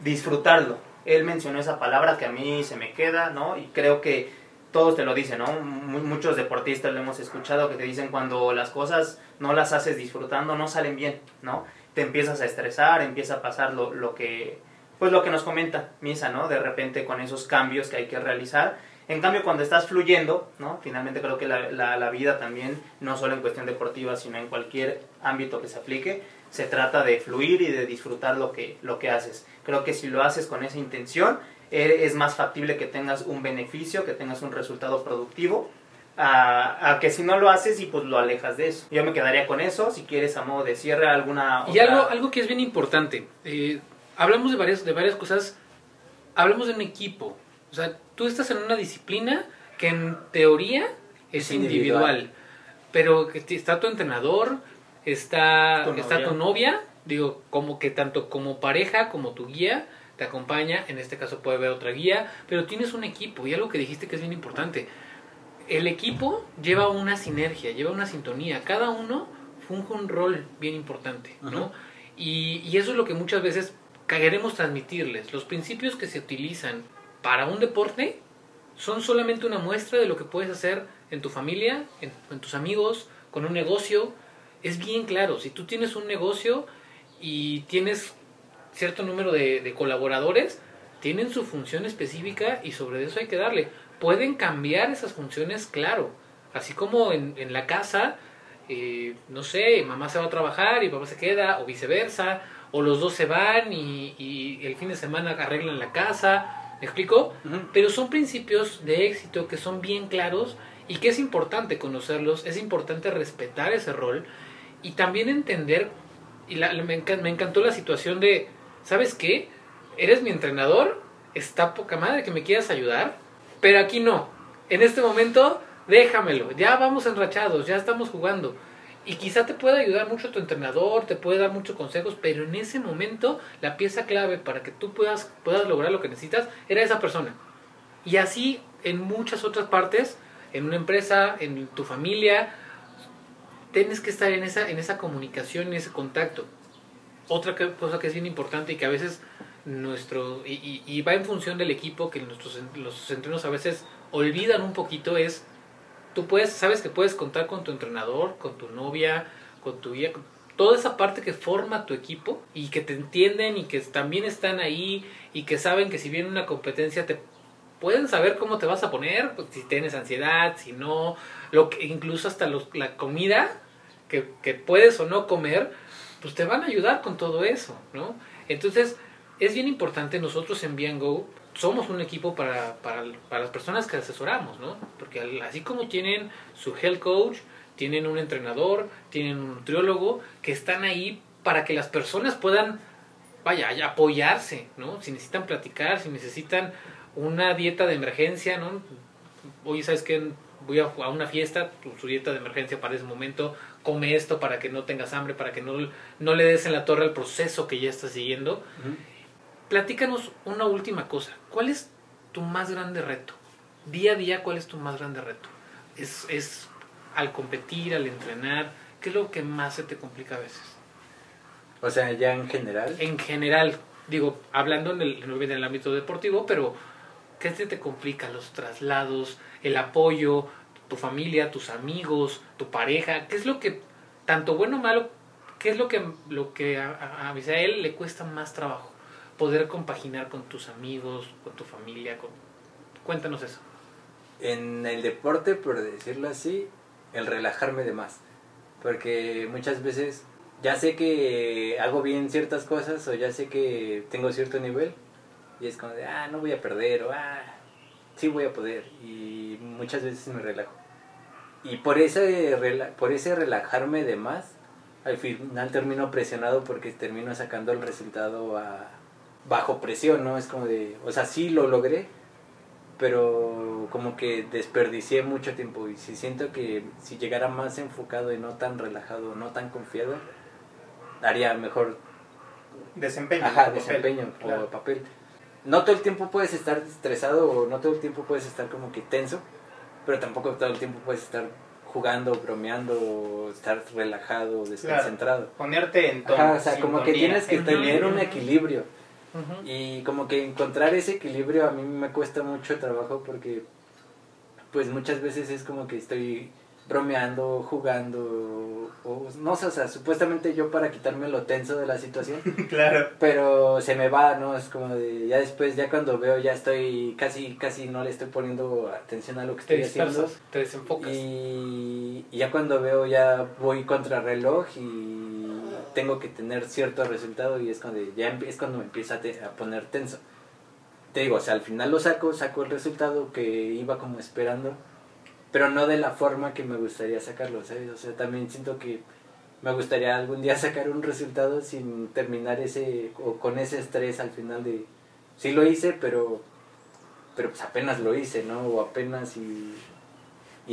disfrutarlo. Él mencionó esa palabra que a mí se me queda, ¿no? Y creo que todos te lo dicen, ¿no? Mu- Muchos deportistas lo hemos escuchado que te dicen cuando las cosas no las haces disfrutando, no salen bien, ¿no? Te empiezas a estresar, empieza a pasar lo, lo que, pues lo que nos comenta Misa, ¿no? De repente con esos cambios que hay que realizar. En cambio, cuando estás fluyendo, ¿no? Finalmente creo que la, la, la vida también, no solo en cuestión deportiva, sino en cualquier ámbito que se aplique, se trata de fluir y de disfrutar lo que, lo que haces. Creo que si lo haces con esa intención, eh, es más factible que tengas un beneficio, que tengas un resultado productivo, a, a que si no lo haces y pues lo alejas de eso. Yo me quedaría con eso, si quieres a modo de cierre alguna... Y otra- algo, algo que es bien importante. eh, hablamos de varias, de varias cosas. Hablamos de un equipo. O sea, tú estás en una disciplina que en teoría es Es individual. individual. Pero que está tu entrenador, está, Tu está novia. tu novia. Digo, como que tanto como pareja como tu guía te acompaña. En este caso puede haber otra guía. Pero tienes un equipo. Y algo que dijiste que es bien importante. El equipo lleva una sinergia, lleva una sintonía. Cada uno funge un rol bien importante, ¿no? Y, y eso es lo que muchas veces queremos transmitirles. Los principios que se utilizan para un deporte son solamente una muestra de lo que puedes hacer en tu familia, en, en tus amigos, con un negocio. Es bien claro, si tú tienes un negocio y tienes cierto número de, colaboradores, tienen su función específica y sobre eso hay que darle. Pueden cambiar esas funciones, claro. Así como en, en la casa, eh, no sé, mamá se va a trabajar y papá se queda, o viceversa, o los dos se van y el fin de semana arreglan la casa. ¿Me explico? Pero son principios de éxito que son bien claros y que es importante conocerlos, es importante respetar ese rol y también entender, y la- me, me encantó la situación de, ¿sabes qué? Eres mi entrenador, está poca madre que me quieras ayudar, pero aquí no. En este momento, déjamelo, ya vamos enrachados, ya estamos jugando. Y quizá te pueda ayudar mucho tu entrenador, te puede dar muchos consejos, pero en ese momento la pieza clave para que tú puedas, puedas lograr lo que necesitas era esa persona. Y así en muchas otras partes, en una empresa, en tu familia, tienes que estar en esa, en esa comunicación, en ese contacto. Otra cosa que es bien importante y que a veces nuestro, y, y, va en función del equipo, que nuestros, los entrenos a veces olvidan un poquito, es, tú puedes, sabes que puedes contar con tu entrenador, con tu novia, con tu guía, toda esa parte que forma tu equipo y que te entienden y que también están ahí y que saben que si viene una competencia te pueden saber cómo te vas a poner, pues, si tienes ansiedad, si no, lo que, incluso hasta los, la comida que, que, puedes o no comer, pues te van a ayudar con todo eso, ¿no? Entonces, es bien importante, nosotros en Go somos un equipo para, para, para, las personas que asesoramos, ¿no? Porque así como tienen su health coach, tienen un entrenador, tienen un nutriólogo, que están ahí para que las personas puedan, vaya, apoyarse, ¿no? Si necesitan platicar, si necesitan una dieta de emergencia, ¿no? Oye, ¿sabes qué? Voy a, una fiesta, su dieta de emergencia para ese momento, come esto para que no tengas hambre, para que no, no le des en la torre al proceso que ya estás siguiendo. Platícanos una última cosa. ¿Cuál es tu más grande reto? Día a día, ¿cuál es tu más grande reto? ¿Es, es al competir, al entrenar? ¿Qué es lo que más se te complica a veces? O sea, ya en general. En general, digo, hablando en el, en el ámbito deportivo, pero ¿Qué se te complica? Los traslados, el apoyo, tu familia, tus amigos, tu pareja. ¿Qué es lo que, tanto bueno o malo, qué es lo que, lo que a, a Misael le cuesta más trabajo? Poder compaginar con tus amigos, con tu familia. Con... Cuéntanos eso. En el deporte, por decirlo así, el relajarme de más. Porque muchas veces ya sé que hago bien ciertas cosas o ya sé que tengo cierto nivel y es como de, ah, no voy a perder, o ah, sí voy a poder. Y muchas veces me relajo. Y por ese, por ese relajarme de más, al final termino presionado porque termino sacando el resultado a, bajo presión, ¿no? Es como de, o sea, sí lo logré, pero como que desperdicié mucho tiempo y si siento que si llegara más enfocado y no tan relajado, no tan confiado, haría mejor desempeño. Ajá, desempeño o papel no todo el tiempo puedes estar estresado o no todo el tiempo puedes estar como que tenso, pero tampoco todo el tiempo puedes estar jugando, bromeando, estar relajado, desconcentrado. Ponerte en tono. Ajá, o sea, como que tienes que tener un equilibrio. Y como que encontrar ese equilibrio a mí me cuesta mucho trabajo porque pues muchas veces es como que estoy bromeando, jugando, o no sé, o sea, supuestamente yo para quitarme lo tenso de la situación. claro. Pero se me va, ¿no? Es como de, ya después, ya cuando veo, ya estoy, casi, casi no le estoy poniendo atención a lo que estoy haciendo. Te desenfocas. Y, y, ya cuando veo, ya voy contra reloj y tengo que tener cierto resultado y es cuando, ya es cuando me empieza a, poner tenso. Te digo, o sea, al final lo saco, saco el resultado que iba como esperando pero no de la forma que me gustaría sacarlo, ¿sabes? O sea, también siento que me gustaría algún día sacar un resultado sin terminar ese, o con ese estrés al final de, sí lo hice, pero, pero pues apenas lo hice, ¿no? O apenas y,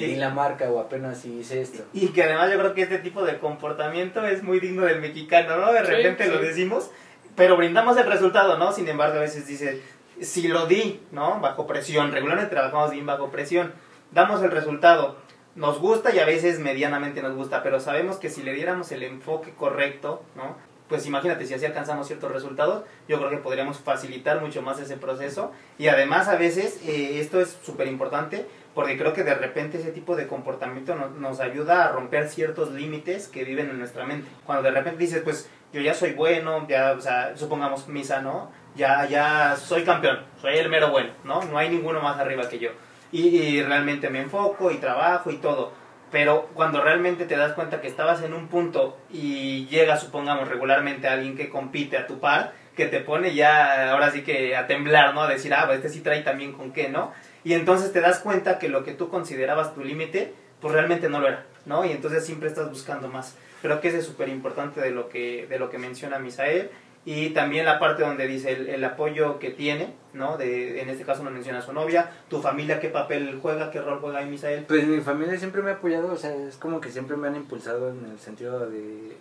y di la marca, o apenas hice esto. Y que además yo creo que este tipo de comportamiento es muy digno del mexicano, ¿no? De repente lo decimos, pero brindamos el resultado, ¿no? Sin embargo, a veces dice, si lo di, ¿no? Bajo presión, regularmente trabajamos bien bajo presión damos el resultado. Nos gusta y a veces medianamente nos gusta, pero sabemos que si le diéramos el enfoque correcto, ¿no? Pues imagínate, si así alcanzamos ciertos resultados, yo creo que podríamos facilitar mucho más ese proceso. Y además a veces eh, esto es súper importante porque creo que de repente ese tipo de comportamiento nos ayuda a romper ciertos límites que viven en nuestra mente. Cuando de repente dices, pues yo ya soy bueno, ya, supongamos misa, ¿no? Ya, ya soy campeón, soy el mero bueno, ¿no? No hay ninguno más arriba que yo y, realmente me enfoco y trabajo y todo. Pero cuando realmente te das cuenta que estabas en un punto y llega, supongamos, regularmente alguien que compite a tu par, que te pone ya, ahora sí que a temblar, ¿no? A decir, ah, pues este sí trae también con qué, ¿no? Y entonces te das cuenta que lo que tú considerabas tu límite, pues realmente no lo era, ¿no? Y entonces siempre estás buscando más. Creo que eso es súper importante de, lo que, de lo que menciona Misael y también la parte donde dice el, el, apoyo que tiene, ¿no? De, en este caso nos menciona su novia, tu familia, ¿qué papel juega, qué rol juega ahí Misael? Pues mi familia siempre me ha apoyado, o sea, es como que siempre me han impulsado en el sentido de,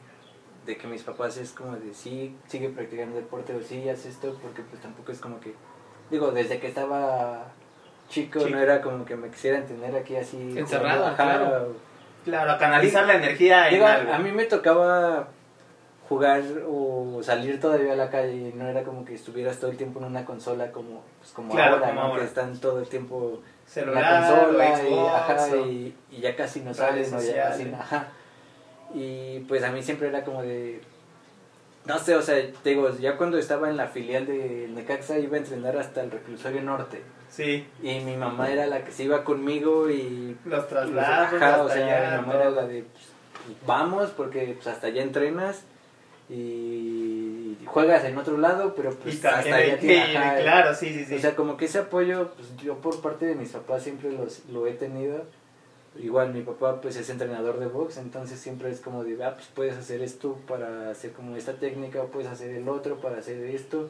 de que mis papás es como de sí, sigue practicando deporte o sí, haz esto, porque pues tampoco es como que, digo, desde que estaba chico, Chico. no era como que me quisieran tener aquí así claro. Claro, a canalizar la energía en Digo, algo. a mí me tocaba jugar o salir todavía a la calle y no era como que estuvieras todo el tiempo en una consola como pues como Claro, ahora, como ¿no? ahora. que están todo el tiempo en la consola y, Xbox, ajá, o- y, y ya casi no ya casi ajá. y pues a mí siempre era como de no sé, o sea, te digo, ya cuando estaba en la filial de Necaxa iba a entrenar hasta el reclusorio norte Sí, y mi mamá era la que se iba conmigo y los traslados Ajá, hasta o sea, allá, mi mamá era la de pues, vamos porque pues, hasta allá entrenas y juegas en otro lado, pero pues y hasta allá que ajá, claro, sí, sí, sí. O sea, como que ese apoyo, pues yo por parte de mis papás siempre los, lo he tenido. Igual mi papá pues es entrenador de box, entonces siempre es como de, ah, pues puedes hacer esto para hacer como esta técnica, o puedes hacer el otro para hacer esto.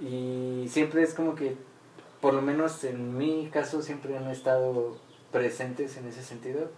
Y siempre es como que, por lo menos en mi caso, siempre han estado presentes en ese sentido.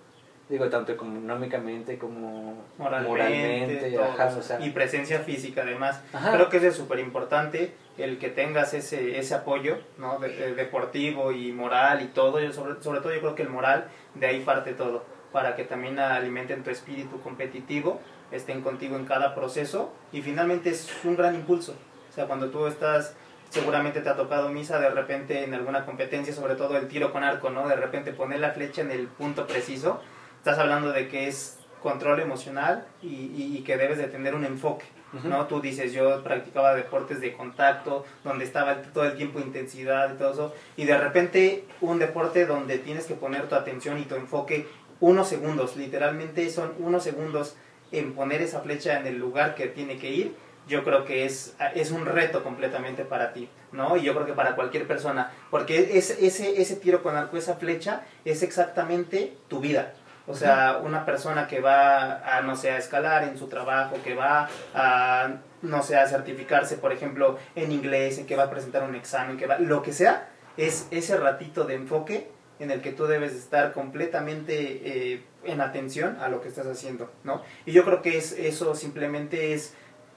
Digo, tanto económicamente como moralmente, moralmente, todo. ajá, o sea, y presencia física además. Ajá. Creo que eso es súper importante, el que tengas ese, ese apoyo ¿no? De- de- deportivo y moral y todo, yo sobre, sobre todo yo creo que el moral, de ahí parte todo, para que también alimenten tu espíritu competitivo, estén contigo en cada proceso y finalmente es un gran impulso. O sea, cuando tú estás, seguramente te ha tocado misa de repente en alguna competencia, sobre todo el tiro con arco, ¿no? De repente poner la flecha en el punto preciso, estás hablando de que es control emocional y, y- y que debes de tener un enfoque. ¿No? Tú dices, yo practicaba deportes de contacto, donde estaba todo el tiempo intensidad y todo eso, y de repente un deporte donde tienes que poner tu atención y tu enfoque unos segundos, literalmente son unos segundos en poner esa flecha en el lugar que tiene que ir, yo creo que es, es un reto completamente para ti, ¿no? Y yo creo que para cualquier persona, porque ese, ese, ese tiro con arco, esa flecha, es exactamente tu vida. O sea, una persona que va a, no sé, a escalar en su trabajo, que va a, no sé, a certificarse, por ejemplo, en inglés, que va a presentar un examen, que va, lo que sea, es ese ratito de enfoque en el que tú debes estar completamente eh, en atención a lo que estás haciendo, ¿no? Y yo creo que es, eso simplemente es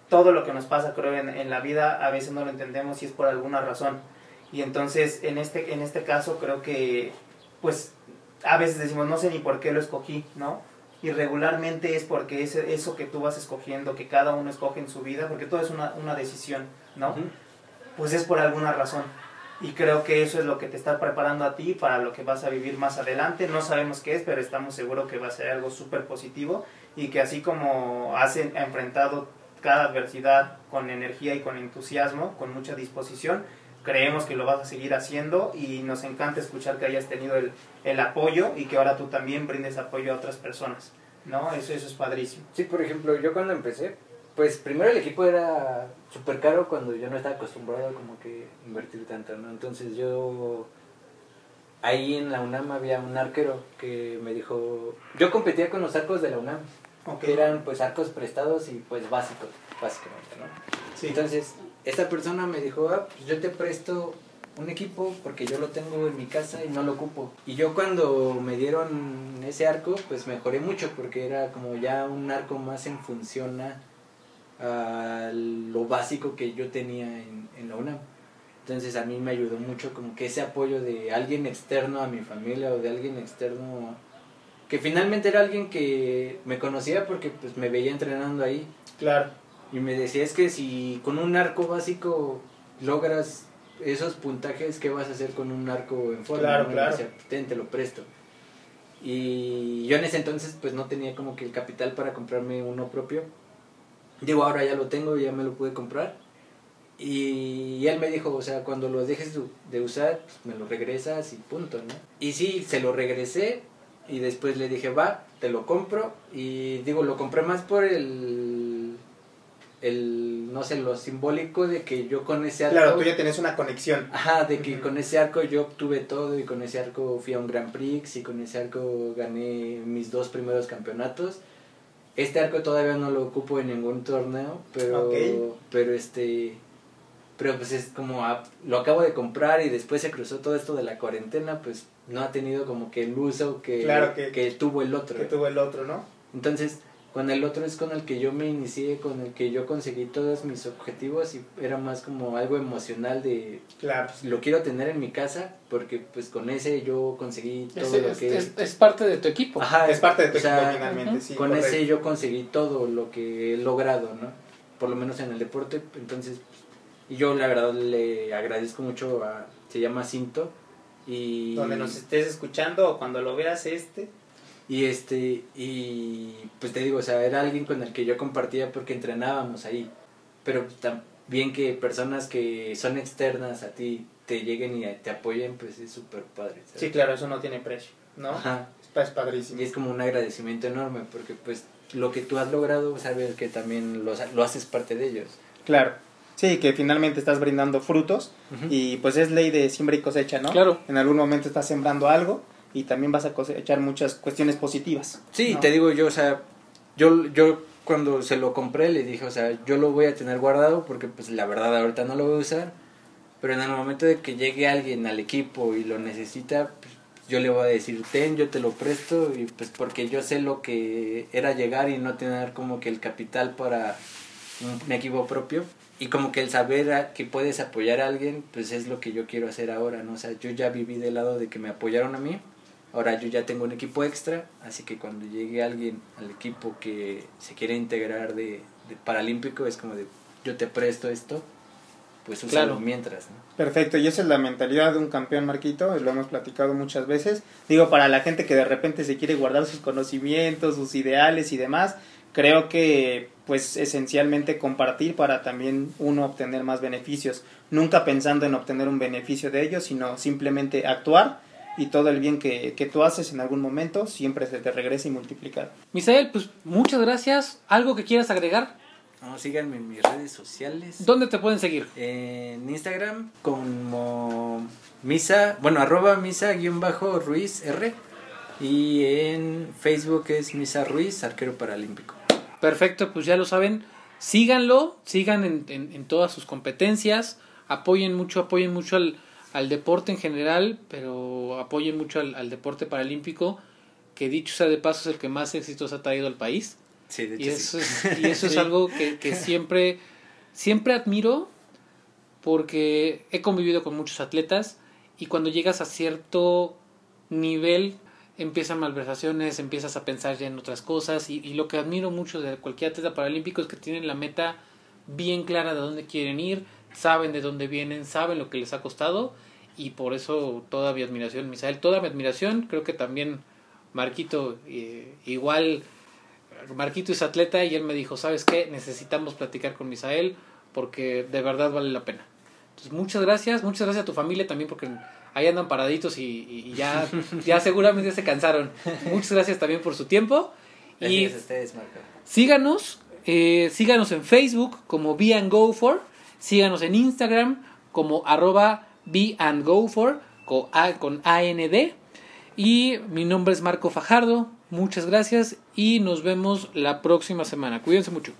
todo lo que nos pasa, creo, en, en la vida, a veces no lo entendemos y es por alguna razón. Y entonces, en este, en este caso, creo que, pues, a veces decimos, no sé ni por qué lo escogí, ¿no? Y regularmente es porque es eso que tú vas escogiendo, que cada uno escoge en su vida, porque todo es una, una decisión, ¿no? Pues es por alguna razón. Y creo que eso es lo que te está preparando a ti para lo que vas a vivir más adelante. No sabemos qué es, pero estamos seguros que va a ser algo súper positivo y que así como has en- enfrentado cada adversidad con energía y con entusiasmo, con mucha disposición, creemos que lo vas a seguir haciendo y nos encanta escuchar que hayas tenido el, el apoyo y que ahora tú también brindes apoyo a otras personas, ¿no? Eso, eso es padrísimo. Sí, por ejemplo, yo cuando empecé, pues primero el equipo era súper caro cuando yo no estaba acostumbrado como que invertir tanto, ¿no? Entonces yo, ahí en la UNAM había un arquero que me dijo, yo competía con los arcos de la UNAM, Ok. que eran pues arcos prestados y pues básicos, básicamente, ¿no? Sí. Entonces, esta persona me dijo, ah, pues yo te presto un equipo porque yo lo tengo en mi casa y no lo ocupo. Y yo cuando me dieron ese arco, pues mejoré mucho porque era como ya un arco más en función a, lo básico que yo tenía en, en la UNAM. Entonces a mí me ayudó mucho como que ese apoyo de alguien externo a mi familia o de alguien externo que finalmente era alguien que me conocía porque pues me veía entrenando ahí Claro. Y me decía, es que si con un arco básico logras esos puntajes, ¿qué vas a hacer con un arco en forma? Claro, ¿no? Claro. decía, ten, te lo presto. Y yo en ese entonces pues no tenía como que el capital para comprarme uno propio. Digo, ahora ya lo tengo, ya me lo pude comprar. Y él me dijo, o sea, cuando lo dejes de- de usar, pues me lo regresas y punto, ¿no? Y sí, se lo regresé y después le dije, va, te lo compro. Y digo, lo compré más por el, el no sé, lo simbólico de que yo con ese arco... Claro, tú ya tenés una conexión. Ajá, de que con ese arco yo obtuve todo y con ese arco fui a un Grand Prix y con ese arco gané mis dos primeros campeonatos. Este arco todavía no lo ocupo en ningún torneo, pero, pero este, pero pues es como, a- lo acabo de comprar y después se cruzó todo esto de la cuarentena, pues no ha tenido como que el uso que, Claro que- tuvo el otro. Que tuvo el otro, ¿no? Entonces, con el otro es con el que yo me inicié, con el que yo conseguí todos mis objetivos y era más como algo emocional de Claro. pues, lo quiero tener en mi casa porque pues con ese yo conseguí todo Es, lo es- que es- es parte de tu equipo. Ajá, Es parte de tu o sea, equipo finalmente, sí. con correcto. ese yo conseguí todo lo que he logrado, ¿no? Por lo menos en el deporte, entonces y yo la verdad le agradezco mucho a se llama Cinto y Donde nos estés escuchando o cuando lo veas este. Y este y pues te digo, o sea, era alguien con el que yo compartía porque entrenábamos ahí. Pero también que personas que son externas a ti te lleguen y te apoyen, pues es súper padre. ¿sabes? Sí, claro, eso no tiene precio, ¿no? Ajá. Es, padrísimo. Y es como un agradecimiento enorme porque pues lo que tú has logrado, sabes que también lo, lo haces parte de ellos. Claro. Sí, que finalmente estás brindando frutos y pues es ley de siembra y cosecha, ¿no? Claro. En algún momento estás sembrando algo y también vas a cosechar muchas cuestiones positivas. Sí, ¿no? te digo yo, o sea, yo, yo cuando se lo compré le dije, o sea, yo lo voy a tener guardado porque pues la verdad ahorita no lo voy a usar, pero en el momento de que llegue alguien al equipo y lo necesita, pues, yo le voy a decir, ten, yo te lo presto, y pues porque yo sé lo que era llegar y no tener como que el capital para un, equipo propio. Y como que el saber a- que puedes apoyar a alguien, pues es lo que yo quiero hacer ahora, ¿no? O sea, yo ya viví del lado de que me apoyaron a mí, Ahora yo ya tengo un equipo extra, así que cuando llegue alguien al equipo que se quiere integrar de, de paralímpico, es como de yo te presto esto, pues úsalo Claro. mientras, ¿no? Perfecto, y esa es la mentalidad de un campeón, Marquito, lo hemos platicado muchas veces. Digo, para la gente que de repente se quiere guardar sus conocimientos, sus ideales y demás, creo que pues esencialmente compartir para también uno obtener más beneficios, nunca pensando en obtener un beneficio de ellos, sino simplemente actuar y todo el bien que, que tú haces en algún momento siempre se te regresa y multiplicado. Misael, pues muchas gracias. ¿Algo que quieras agregar? No, síganme en mis redes sociales. ¿Dónde te pueden seguir? En Instagram como misa, bueno, arroba misa guion bajo Ruiz R. Y en Facebook es Misa Ruiz, arquero paralímpico. Perfecto, pues ya lo saben. Síganlo, sigan en, en- en todas sus competencias, apoyen mucho, apoyen mucho al, al deporte en general, pero apoyen mucho al, al deporte paralímpico, que dicho sea de paso es el que más éxitos ha traído al país. Sí, de hecho Y sí. eso es, y eso es algo que, que siempre, siempre admiro porque he convivido con muchos atletas y cuando llegas a cierto nivel empiezan malversaciones, empiezas a pensar ya en otras cosas y, y lo que admiro mucho de cualquier atleta paralímpico es que tienen la meta bien clara de dónde quieren ir, saben de dónde vienen, saben lo que les ha costado y por eso toda mi admiración, Misael, toda mi admiración, creo que también Marquito, eh, igual Marquito es atleta y él me dijo, ¿sabes qué? Necesitamos platicar con Misael porque de verdad vale la pena. Entonces, muchas gracias, muchas gracias a tu familia también porque ahí andan paraditos y, y- y ya, ya seguramente se cansaron. Muchas gracias también por su tiempo. Y Gracias a ustedes, Marco. síganos, eh, síganos en Facebook como Be and Go For, síganos en Instagram como arroba Be and Go For con, A- con AND. Y mi nombre es Marco Fajardo, muchas gracias y nos vemos la próxima semana. Cuídense mucho.